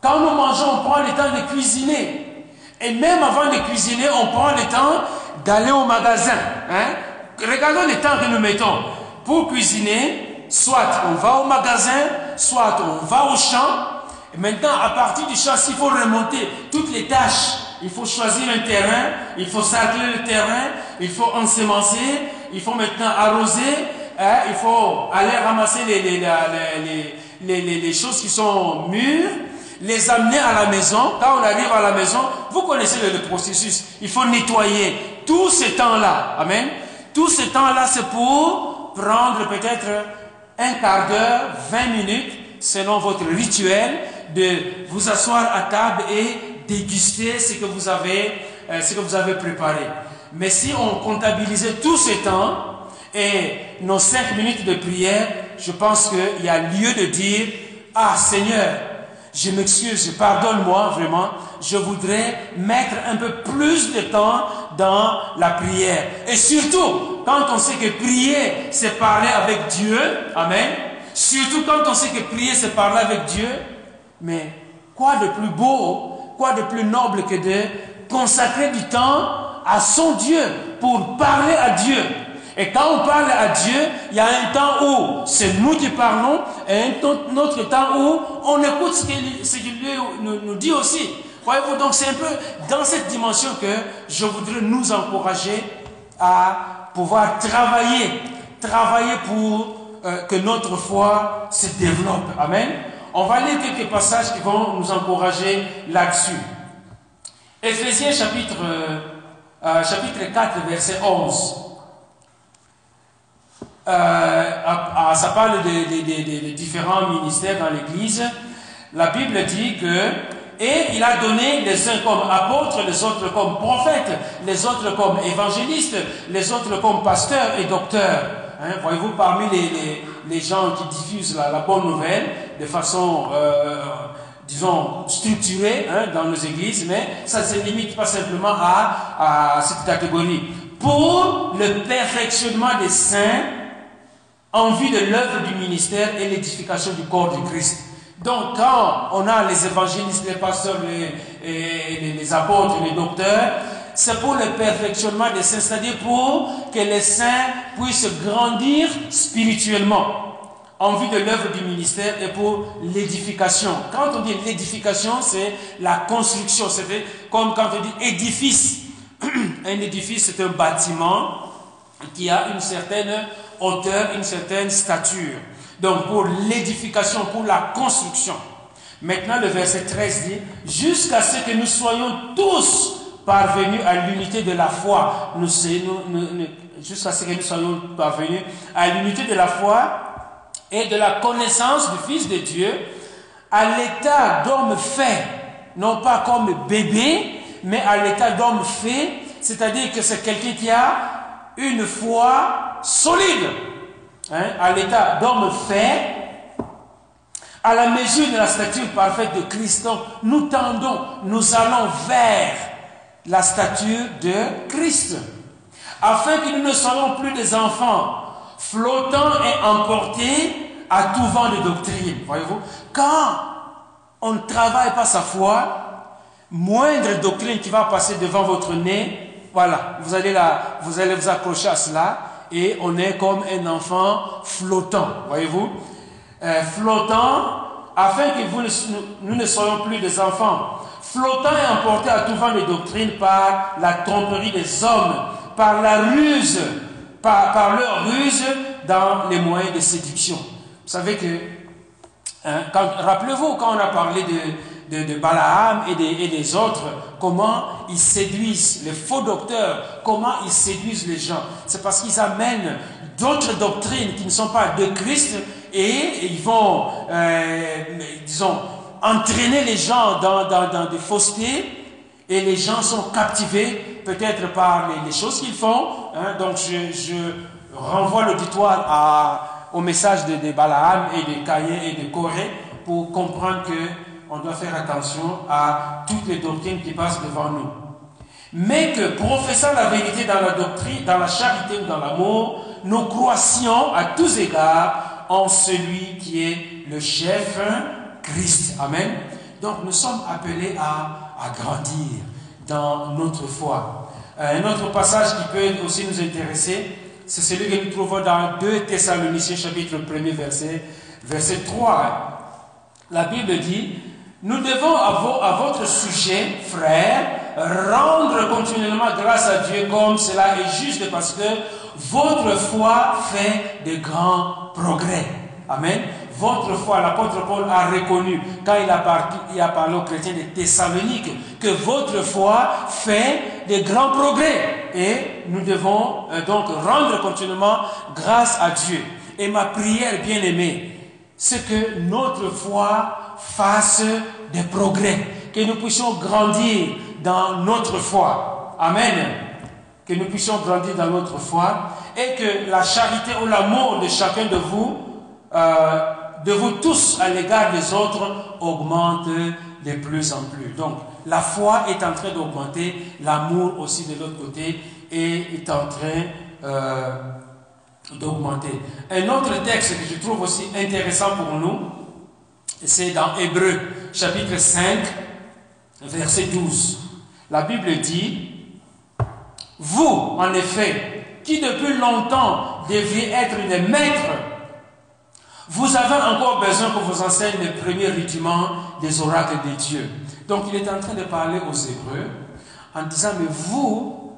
quand nous mangeons, on prend le temps de cuisiner. Et même avant de cuisiner, on prend le temps d'aller au magasin. Hein? Regardons le temps que nous mettons pour cuisiner. Soit on va au magasin, soit on va au champ. Maintenant, à partir du champ, s'il faut remonter toutes les tâches il faut choisir un terrain, il faut sacler le terrain, il faut ensemencer, il faut maintenant arroser, hein, il faut aller ramasser les, les, les, les choses qui sont mûres, les amener à la maison. Quand on arrive à la maison, vous connaissez le, processus. Il faut nettoyer tout ce temps-là. Amen. Tout ce temps-là, c'est pour prendre peut-être un quart d'heure, 20 minutes, selon votre rituel, de vous asseoir à table et déguster ce que vous avez, euh, ce que vous avez préparé. Mais si on comptabilisait tout ce temps et nos cinq minutes de prière, je pense qu'il y a lieu de dire, ah Seigneur, je m'excuse, pardonne-moi vraiment, je voudrais mettre un peu plus de temps dans la prière. Et surtout, quand on sait que prier, c'est parler avec Dieu, Amen. Surtout quand on sait que prier, c'est parler avec Dieu, mais quoi de plus beau, quoi de plus noble que de consacrer du temps à son Dieu pour parler à Dieu? Et quand on parle à Dieu, il y a un temps où c'est nous qui parlons et un autre temps où on écoute ce qu'il nous, nous dit aussi. Voyez-vous, donc c'est un peu dans cette dimension que je voudrais nous encourager à pouvoir travailler, travailler pour euh, que notre foi se développe. Amen. On va lire quelques passages qui vont nous encourager là-dessus. Éphésiens chapitre, euh, euh, chapitre 4, verset 11. Ça parle des différents ministères dans l'Église. La Bible dit que et il a donné les uns comme apôtres, les autres comme prophètes, les autres comme évangélistes, les autres comme pasteurs et docteurs. Hein, voyez-vous, parmi les, gens qui diffusent la, bonne nouvelle de façon, euh, disons, structurée hein, dans nos églises, mais ça ne se limite pas simplement à, à cette catégorie. Pour le perfectionnement des saints en vue de l'œuvre du ministère et l'édification du corps du Christ. Donc, quand on a les évangélistes, les pasteurs, les, les, apôtres, les docteurs, c'est pour le perfectionnement des saints, c'est-à-dire pour que les saints puissent grandir spirituellement en vue de l'œuvre du ministère et pour l'édification. Quand on dit l'édification, c'est la construction. C'est comme quand on dit édifice. Un édifice, c'est un bâtiment qui a une certaine hauteur, une certaine stature. Donc pour l'édification, pour la construction. Maintenant, le verset 13 dit, jusqu'à ce que nous soyons tous parvenus à l'unité de la foi. Jusqu'à ce que nous soyons parvenus à l'unité de la foi et de la connaissance du Fils de Dieu, à l'état d'homme fait, non pas comme bébé, mais à l'état d'homme fait, c'est-à-dire que c'est quelqu'un qui a une foi solide. Hein, à l'état d'homme fait, à la mesure de la stature parfaite de Christ. Donc, nous tendons, nous allons vers la stature de Christ, afin que nous ne soyons plus des enfants flottants et emportés à tout vent de doctrine. Voyez-vous, quand on ne travaille pas sa foi, moindre doctrine qui va passer devant votre nez, voilà, vous allez, vous allez vous accrocher à cela et on est comme un enfant flottant, voyez-vous? Euh, Flottant, afin que nous ne soyons plus des enfants, flottant et emportés à tout vent de doctrine par la tromperie des hommes, par la ruse, par, par leur ruse dans les moyens de séduction. Vous savez que, hein, rappelez-vous quand on a parlé de, de, Balaam et des, autres, comment ils séduisent les faux docteurs, comment ils séduisent les gens. C'est parce qu'ils amènent d'autres doctrines qui ne sont pas de Christ et ils vont, euh, disons, entraîner les gens dans, dans, des faussetés et les gens sont captivés peut-être par les, choses qu'ils font. Hein. Donc je, renvoie l'auditoire au message de, de Balaam et de Caïn et de Corée pour comprendre que on doit faire attention à toutes les doctrines qui passent devant nous. Mais que professant la vérité dans la doctrine, dans la charité ou dans l'amour, nous croissions à tous égards en celui qui est le chef, Christ. Amen. Donc nous sommes appelés à, à grandir dans notre foi. Euh, un autre passage qui peut aussi nous intéresser, c'est celui que nous trouvons dans 2 Thessaloniciens chapitre 1 verset, verset 3. La Bible dit, nous devons à, votre sujet, frères, rendre continuellement grâce à Dieu comme cela est juste parce que votre foi fait de grands progrès. Amen. Votre foi, l'apôtre Paul a reconnu, quand il a, parlé, il a parlé aux chrétiens de Thessalonique, que votre foi fait de grands progrès. Et nous devons euh, donc rendre continuellement grâce à Dieu. Et ma prière, bien aimée, c'est que notre foi fasse des progrès, que nous puissions grandir dans notre foi. Amen. Que nous puissions grandir dans notre foi et que la charité ou l'amour de chacun de vous euh, de vous tous à l'égard des autres augmente de plus en plus. Donc, la foi est en train d'augmenter, l'amour aussi de l'autre côté est, en train euh, d'augmenter. Un autre texte que je trouve aussi intéressant pour nous, c'est dans Hébreu, chapitre 5, verset 12. La Bible dit, Vous, en effet, qui depuis longtemps deviez être des maîtres vous avez encore besoin qu'on vous enseigne les premiers rudiments des oracles de Dieu. Donc il est en train de parler aux Hébreux en disant, mais vous,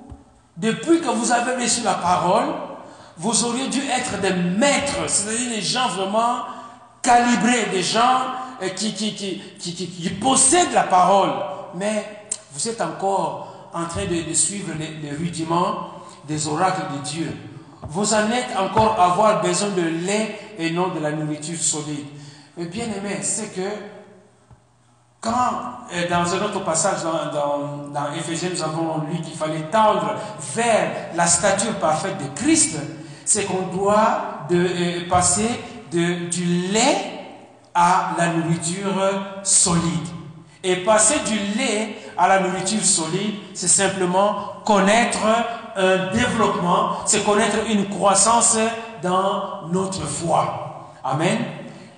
depuis que vous avez reçu la parole, vous auriez dû être des maîtres, c'est-à-dire des gens vraiment calibrés, des gens euh, qui, possèdent la parole. Mais vous êtes encore en train de, suivre les rudiments des oracles de Dieu vous en êtes encore avoir besoin de lait et non de la nourriture solide. Mais bien aimé, c'est que quand, euh, dans un autre passage dans, dans, dans Éphésiens, nous avons lu qu'il fallait tendre vers la stature parfaite de Christ, c'est qu'on doit euh, passer du lait à la nourriture solide. Et passer du lait à la nourriture solide, c'est simplement connaître un développement, c'est connaître une croissance dans notre foi. Amen.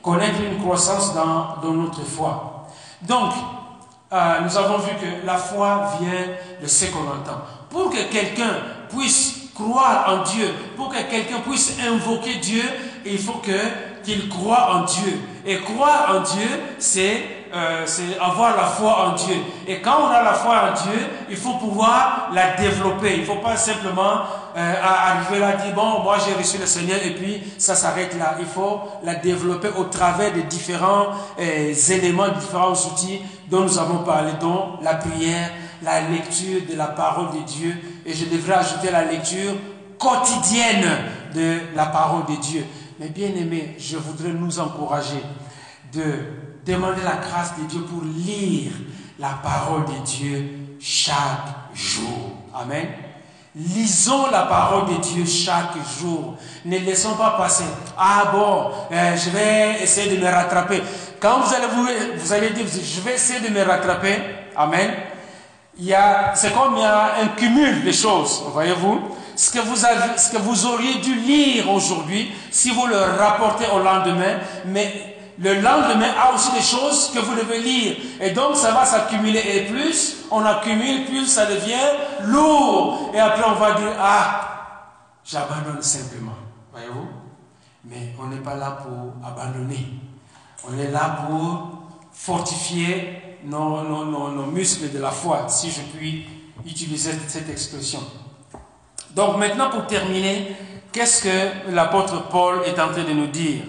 Connaître une croissance dans, dans notre foi. Donc, euh, nous avons vu que la foi vient de ce qu'on entend. Pour que quelqu'un puisse croire en Dieu, pour que quelqu'un puisse invoquer Dieu, il faut que qu'il croit en Dieu. Et croire en Dieu, c'est euh, avoir la foi en Dieu. Et quand on a la foi en Dieu, il faut pouvoir la développer. Il ne faut pas simplement euh, arriver là, dire, bon, moi j'ai reçu le Seigneur et puis ça s'arrête là. Il faut la développer au travers des différents euh, éléments, différents outils dont nous avons parlé, dont la prière, la lecture de la parole de Dieu. Et je devrais ajouter la lecture quotidienne de la parole de Dieu. Mais bien aimé, je voudrais nous encourager de demander la grâce de Dieu pour lire la parole de Dieu chaque jour. Amen. Lisons la parole de Dieu chaque jour. Ne laissons pas passer. Ah bon, euh, je vais essayer de me rattraper. Quand vous allez, vous, vous allez dire, je vais essayer de me rattraper. Amen. C'est comme il y a un cumul de choses. Voyez-vous? Ce que vous avez, ce que vous auriez dû lire aujourd'hui, si vous le rapportez au lendemain, mais le lendemain a aussi des choses que vous devez lire. Et donc ça va s'accumuler. Et plus on accumule, plus ça devient lourd. Et après on va dire, ah, j'abandonne simplement. Voyez-vous Mais on n'est pas là pour abandonner. On est là pour fortifier nos, nos muscles de la foi, si je puis utiliser cette expression. Donc maintenant pour terminer, qu'est-ce que l'apôtre Paul est en train de nous dire?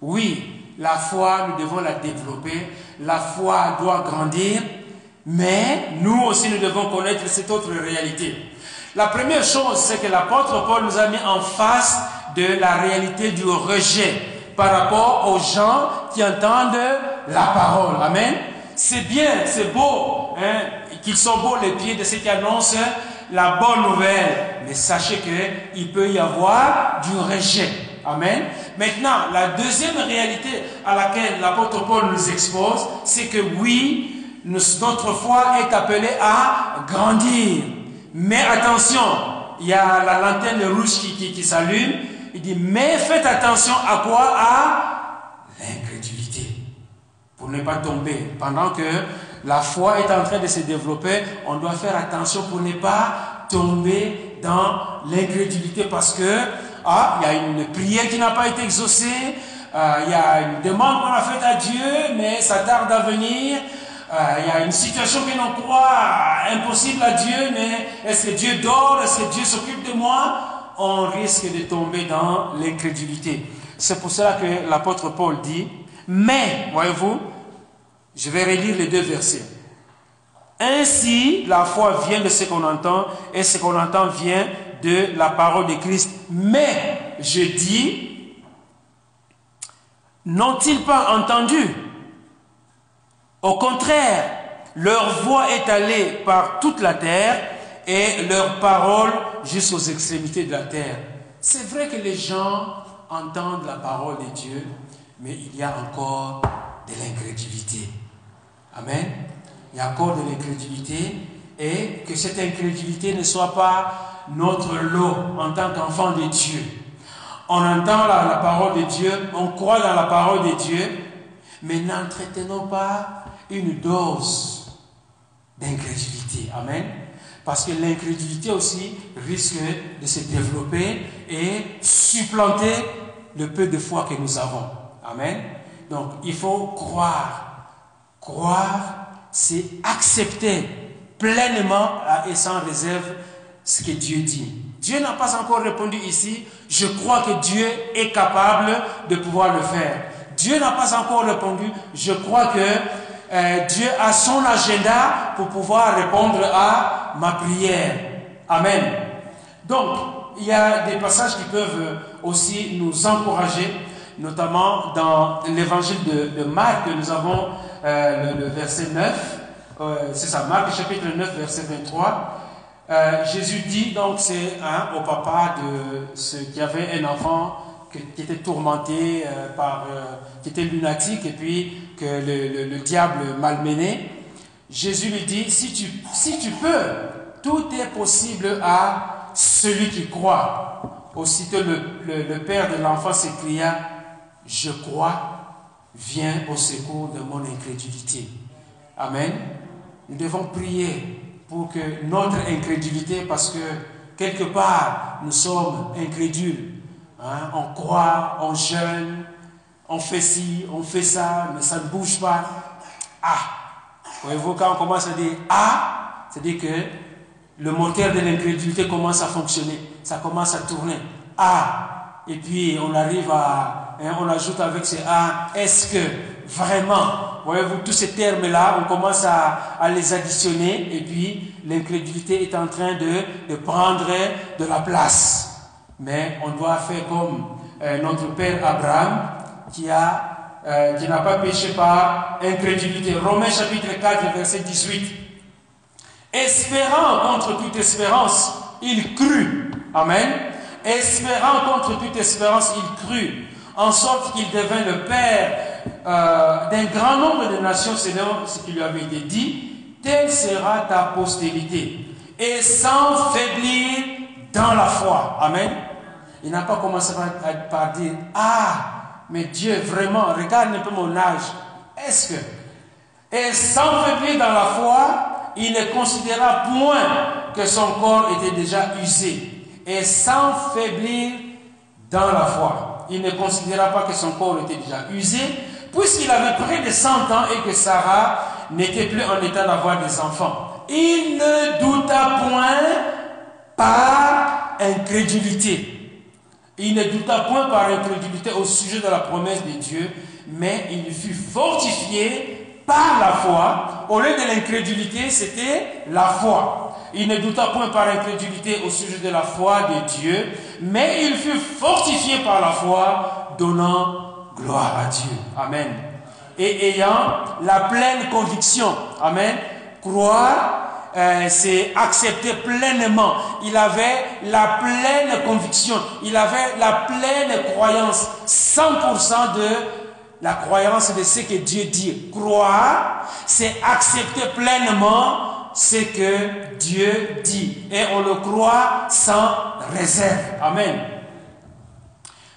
Oui, la foi, nous devons la développer. La foi doit grandir. Mais nous aussi, nous devons connaître cette autre réalité. La première chose, c'est que l'apôtre Paul nous a mis en face de la réalité du rejet par rapport aux gens qui entendent la parole. Amen. C'est bien, c'est beau, hein, qu'ils sont beaux les pieds de ceux qui annoncent la bonne nouvelle. Mais sachez qu'il peut y avoir du rejet. Amen. Maintenant, la deuxième réalité à laquelle l'apôtre Paul nous expose, c'est que oui, notre foi est appelée à grandir. Mais attention, il y a la lanterne rouge qui, qui, s'allume. Il dit, mais faites attention à quoi? À l'incrédulité. Pour ne pas tomber. Pendant que la foi est en train de se développer, on doit faire attention pour ne pas tomber dans l'incrédulité parce que ah, il y a une prière qui n'a pas été exaucée, euh, il y a une demande qu'on a faite à Dieu, mais ça tarde à venir. Euh, il y a une situation que l'on croit impossible à Dieu, mais est-ce que Dieu dort Est-ce que Dieu s'occupe de moi? On risque de tomber dans l'incrédulité. C'est pour cela que l'apôtre Paul dit, mais, voyez-vous, je vais relire les deux versets. Ainsi, la foi vient de ce qu'on entend, et ce qu'on entend vient de la parole de Christ. Mais, je dis, n'ont-ils pas entendu? Au contraire, leur voix est allée par toute la terre et leur parole jusqu'aux extrémités de la terre. C'est vrai que les gens entendent la parole de Dieu, mais il y a encore de l'incrédulité. Amen. Il y a encore de l'incrédulité et que cette incrédulité ne soit pas notre lot en tant qu'enfant de Dieu. On entend la, la, parole de Dieu, on croit dans la parole de Dieu, mais n'entretenons pas une dose d'incrédulité. Amen. Parce que l'incrédulité aussi risque de se développer et supplanter le peu de foi que nous avons. Amen. Donc il faut croire. Croire, c'est accepter pleinement et sans réserve ce que Dieu dit. Dieu n'a pas encore répondu ici. Je crois que Dieu est capable de pouvoir le faire. Dieu n'a pas encore répondu. Je crois que euh, Dieu a son agenda pour pouvoir répondre à ma prière. Amen. Donc, il y a des passages qui peuvent aussi nous encourager, notamment dans l'évangile de, de, Marc, nous avons euh, le, verset 9. Euh, c'est ça, Marc chapitre 9, verset 23. Euh, Jésus dit donc c'est hein, au papa de ce qui avait un enfant qui était tourmenté par, qui était lunatique et puis que le, le, le, diable malmenait. Jésus lui dit, si tu, si tu peux, tout est possible à celui qui croit. Aussitôt le, le père de l'enfant s'écria, je crois, viens au secours de mon incrédulité. Amen. Nous devons prier pour que notre incrédulité, parce que quelque part nous sommes incrédules, Hein, on croit, on jeûne, on fait ci, on fait ça, mais ça ne bouge pas. Ah Voyez-vous, quand on commence à dire Ah, c'est-à-dire que le moteur de l'incrédulité commence à fonctionner, ça commence à tourner. Ah Et puis on arrive à. Hein, on ajoute avec ces Ah, est-ce que vraiment Voyez-vous, tous ces termes-là, on commence à, les additionner et puis l'incrédulité est en train de, de prendre de la place. Mais on doit faire comme euh, notre père Abraham qui a euh, qui n'a pas péché par incrédulité. Romains chapitre 4 verset 18. Espérant contre toute espérance, il crut. Amen. Espérant contre toute espérance, il crut, en sorte qu'il devint le père euh, d'un grand nombre de nations selon ce qui lui avait été dit. Telle sera ta postérité. Et sans faiblir dans la foi. Amen. Il n'a pas commencé par, dire Ah, mais Dieu, vraiment, regarde un peu mon âge. Est-ce que. Et sans faiblir dans la foi, il ne considéra point que son corps était déjà usé. Et sans faiblir dans la foi, il ne considéra pas que son corps était déjà usé, puisqu'il avait près de 100 ans et que Sarah n'était plus en état d'avoir des enfants. Il ne douta point par incrédulité. Il ne douta point par incrédulité au sujet de la promesse de Dieu, mais il fut fortifié par la foi. Au lieu de l'incrédulité, c'était la foi. Il ne douta point par incrédulité au sujet de la foi de Dieu, mais il fut fortifié par la foi, donnant gloire à Dieu. Amen. Et ayant la pleine conviction, Amen, croire euh, c'est accepter pleinement. Il avait la pleine conviction, il avait la pleine croyance, 100% de la croyance de ce que Dieu dit. Croire, c'est accepter pleinement ce que Dieu dit. Et on le croit sans réserve. Amen.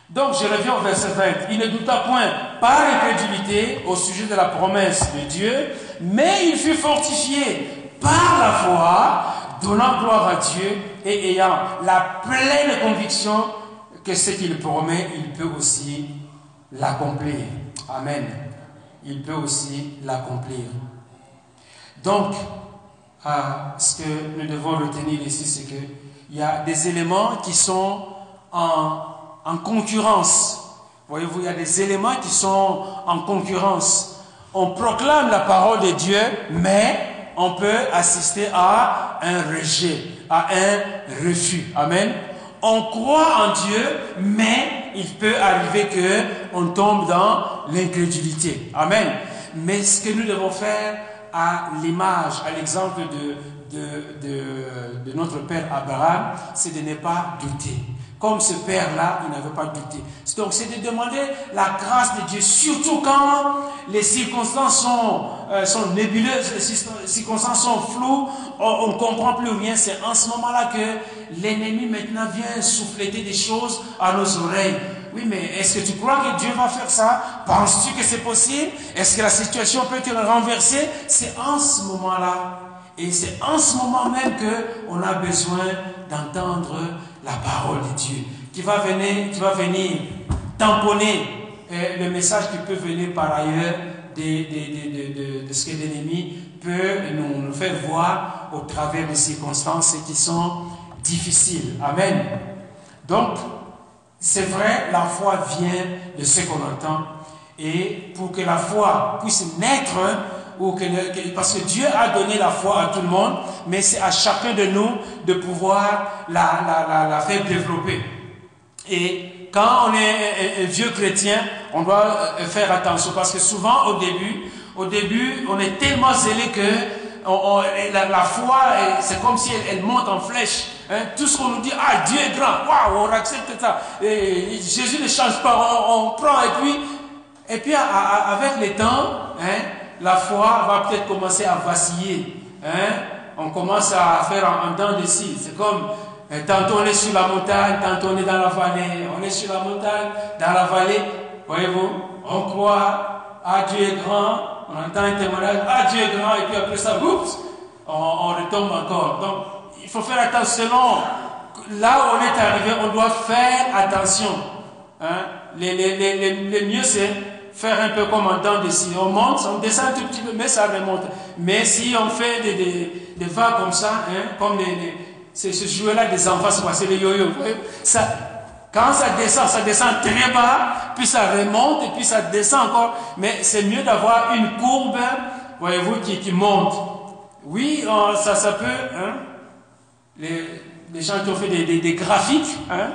Donc je reviens au verset 20. Il ne douta point par incrédulité au sujet de la promesse de Dieu, mais il fut fortifié par la foi, donnant gloire à Dieu et ayant la pleine conviction que ce qu'il promet, il peut aussi l'accomplir. Amen. Il peut aussi l'accomplir. Donc, ce que nous devons retenir ici, c'est que il y a des éléments qui sont en, en concurrence. Voyez-vous, il y a des éléments qui sont en concurrence. On proclame la parole de Dieu, mais on peut assister à un rejet, à un refus. Amen. On croit en Dieu, mais il peut arriver que on tombe dans l'incrédulité. Amen. Mais ce que nous devons faire à l'image, à l'exemple de, de, de, notre Père Abraham, c'est de ne pas douter. Comme ce Père-là, il n'avait pas douté. Donc c'est de demander la grâce de Dieu, surtout quand les circonstances sont, euh, sont nébuleuses, les circonstances sont floues, on ne comprend plus rien. C'est en ce moment-là que l'ennemi maintenant vient souffler des choses à nos oreilles. Oui, mais est-ce que tu crois que Dieu va faire ça? Penses-tu que c'est possible? Est-ce que la situation peut être renversée C'est en ce moment-là. Et c'est en ce moment même qu'on a besoin d'entendre la parole de Dieu qui va venir, qui va venir tamponner euh, le message qui peut venir par ailleurs de, ce que l'ennemi peut nous, faire voir au travers des circonstances qui sont difficiles. Amen. Donc, c'est vrai, la foi vient de ce qu'on entend. Et pour que la foi puisse naître, ou que, parce que Dieu a donné la foi à tout le monde, mais c'est à chacun de nous de pouvoir la, faire développer. Et quand on est vieux chrétien, on doit euh, faire attention parce que souvent au début, au début, on est tellement zélé que la, foi, c'est comme si elle, monte en flèche. Hein. Tout ce qu'on nous dit, ah, Dieu est grand, waouh, on accepte ça. Jésus ne change pas, on, prend et puis, et puis avec le temps, hein, la foi va peut-être commencer à vaciller. Hein? On commence à faire en, temps de. C'est comme tantôt on est sur la montagne, tantôt on est dans la vallée. On est sur la montagne, dans la vallée. Voyez-vous, on croit, à Dieu est grand, on entend un témoignage, ah Dieu est grand, et puis après ça, oups, on, retombe encore. Donc, il faut faire attention. Là où on est arrivé, on doit faire attention. Hein? Les, les, les, les mieux, c'est faire un peu comme en temps de si on monte, on descend un tout petit peu, mais ça remonte. Mais si on fait des, des, des vagues comme ça, hein, comme les, les c'est ce jouet-là des enfants, c'est les yo-yo. Ça, quand ça descend, ça descend très bas, puis ça remonte, et puis ça descend encore. Mais c'est mieux d'avoir une courbe, voyez-vous, qui, qui monte. Oui, ça, ça peut, hein, les, gens qui ont fait des, des, des graphiques, hein,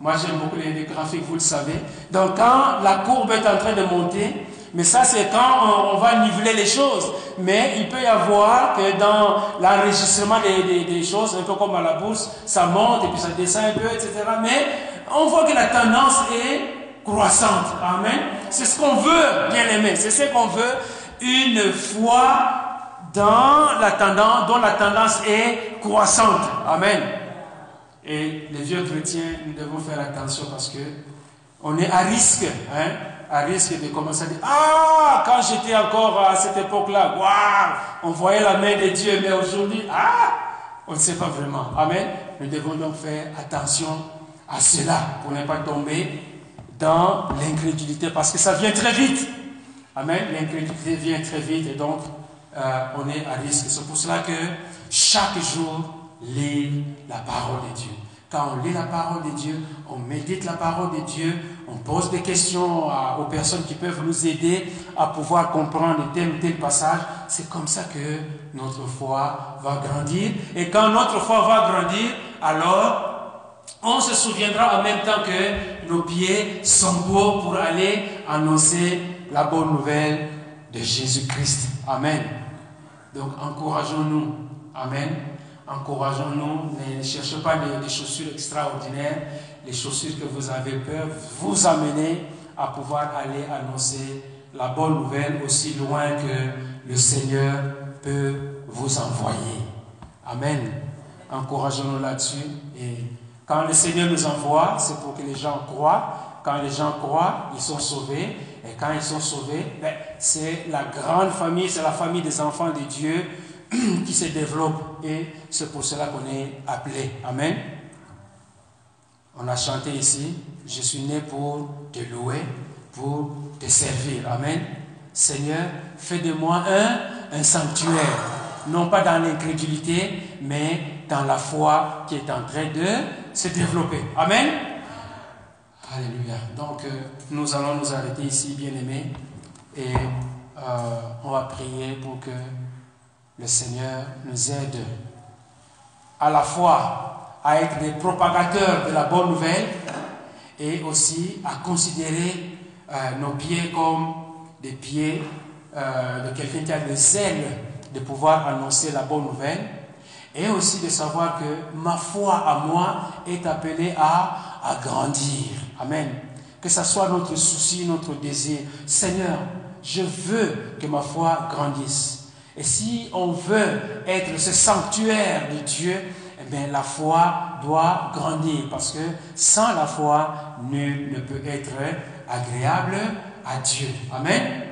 moi, j'aime beaucoup les, graphiques, vous le savez. Donc, quand la courbe est en train de monter, mais ça, c'est quand on, va niveler les choses. Mais il peut y avoir que dans l'enregistrement des, des, choses, un peu comme à la bourse, ça monte et puis ça descend un peu, etc. Mais on voit que la tendance est croissante. Amen. C'est ce qu'on veut, bien aimé. C'est ce qu'on veut. Une foi dans la dont la tendance est croissante. Amen. Et les vieux chrétiens, nous devons faire attention parce que on est à risque, hein, à risque de commencer à dire Ah, quand j'étais encore à cette époque-là, waouh, on voyait la main de Dieu, mais aujourd'hui, ah, on ne sait pas vraiment. Amen. Nous devons donc faire attention à cela pour ne pas tomber dans l'incrédulité parce que ça vient très vite. Amen. L'incrédulité vient très vite et donc euh, on est à risque. C'est pour cela que chaque jour, lire la parole de Dieu. Quand on lit la parole de Dieu, on médite la parole de Dieu, on pose des questions aux personnes qui peuvent nous aider à pouvoir comprendre tel ou tel passage. C'est comme ça que notre foi va grandir. Et quand notre foi va grandir, alors on se souviendra en même temps que nos pieds sont beaux pour aller annoncer la bonne nouvelle de Jésus-Christ. Amen. Donc encourageons-nous. Amen encourageons-nous, ne cherchez pas des, chaussures extraordinaires. Les chaussures que vous avez peuvent vous amener à pouvoir aller annoncer la bonne nouvelle aussi loin que le Seigneur peut vous envoyer. Amen. Encourageons-nous là-dessus. Et quand le Seigneur nous envoie, c'est pour que les gens croient. Quand les gens croient, ils sont sauvés. Et quand ils sont sauvés, ben, c'est la grande famille, c'est la famille des enfants de Dieu qui se développe et c'est pour cela qu'on est appelé. Amen. On a chanté ici, je suis né pour te louer, pour te servir. Amen. Seigneur, fais de moi un, un sanctuaire, non pas dans l'incrédulité, mais dans la foi qui est en train de se développer. Amen. Alléluia. Donc, euh, nous allons nous arrêter ici, bien-aimés, et euh, on va prier pour que le Seigneur nous aide à la fois à être des propagateurs de la bonne nouvelle et aussi à considérer euh, nos pieds comme des pieds de quelqu'un qui a le zèle de pouvoir annoncer la bonne nouvelle et aussi de savoir que ma foi à moi est appelée à, à grandir. Amen. Que ce soit notre souci, notre désir. Seigneur, je veux que ma foi grandisse. Et si on veut être ce sanctuaire de Dieu, eh la foi doit grandir parce que sans la foi, nul ne peut être agréable à Dieu. Amen.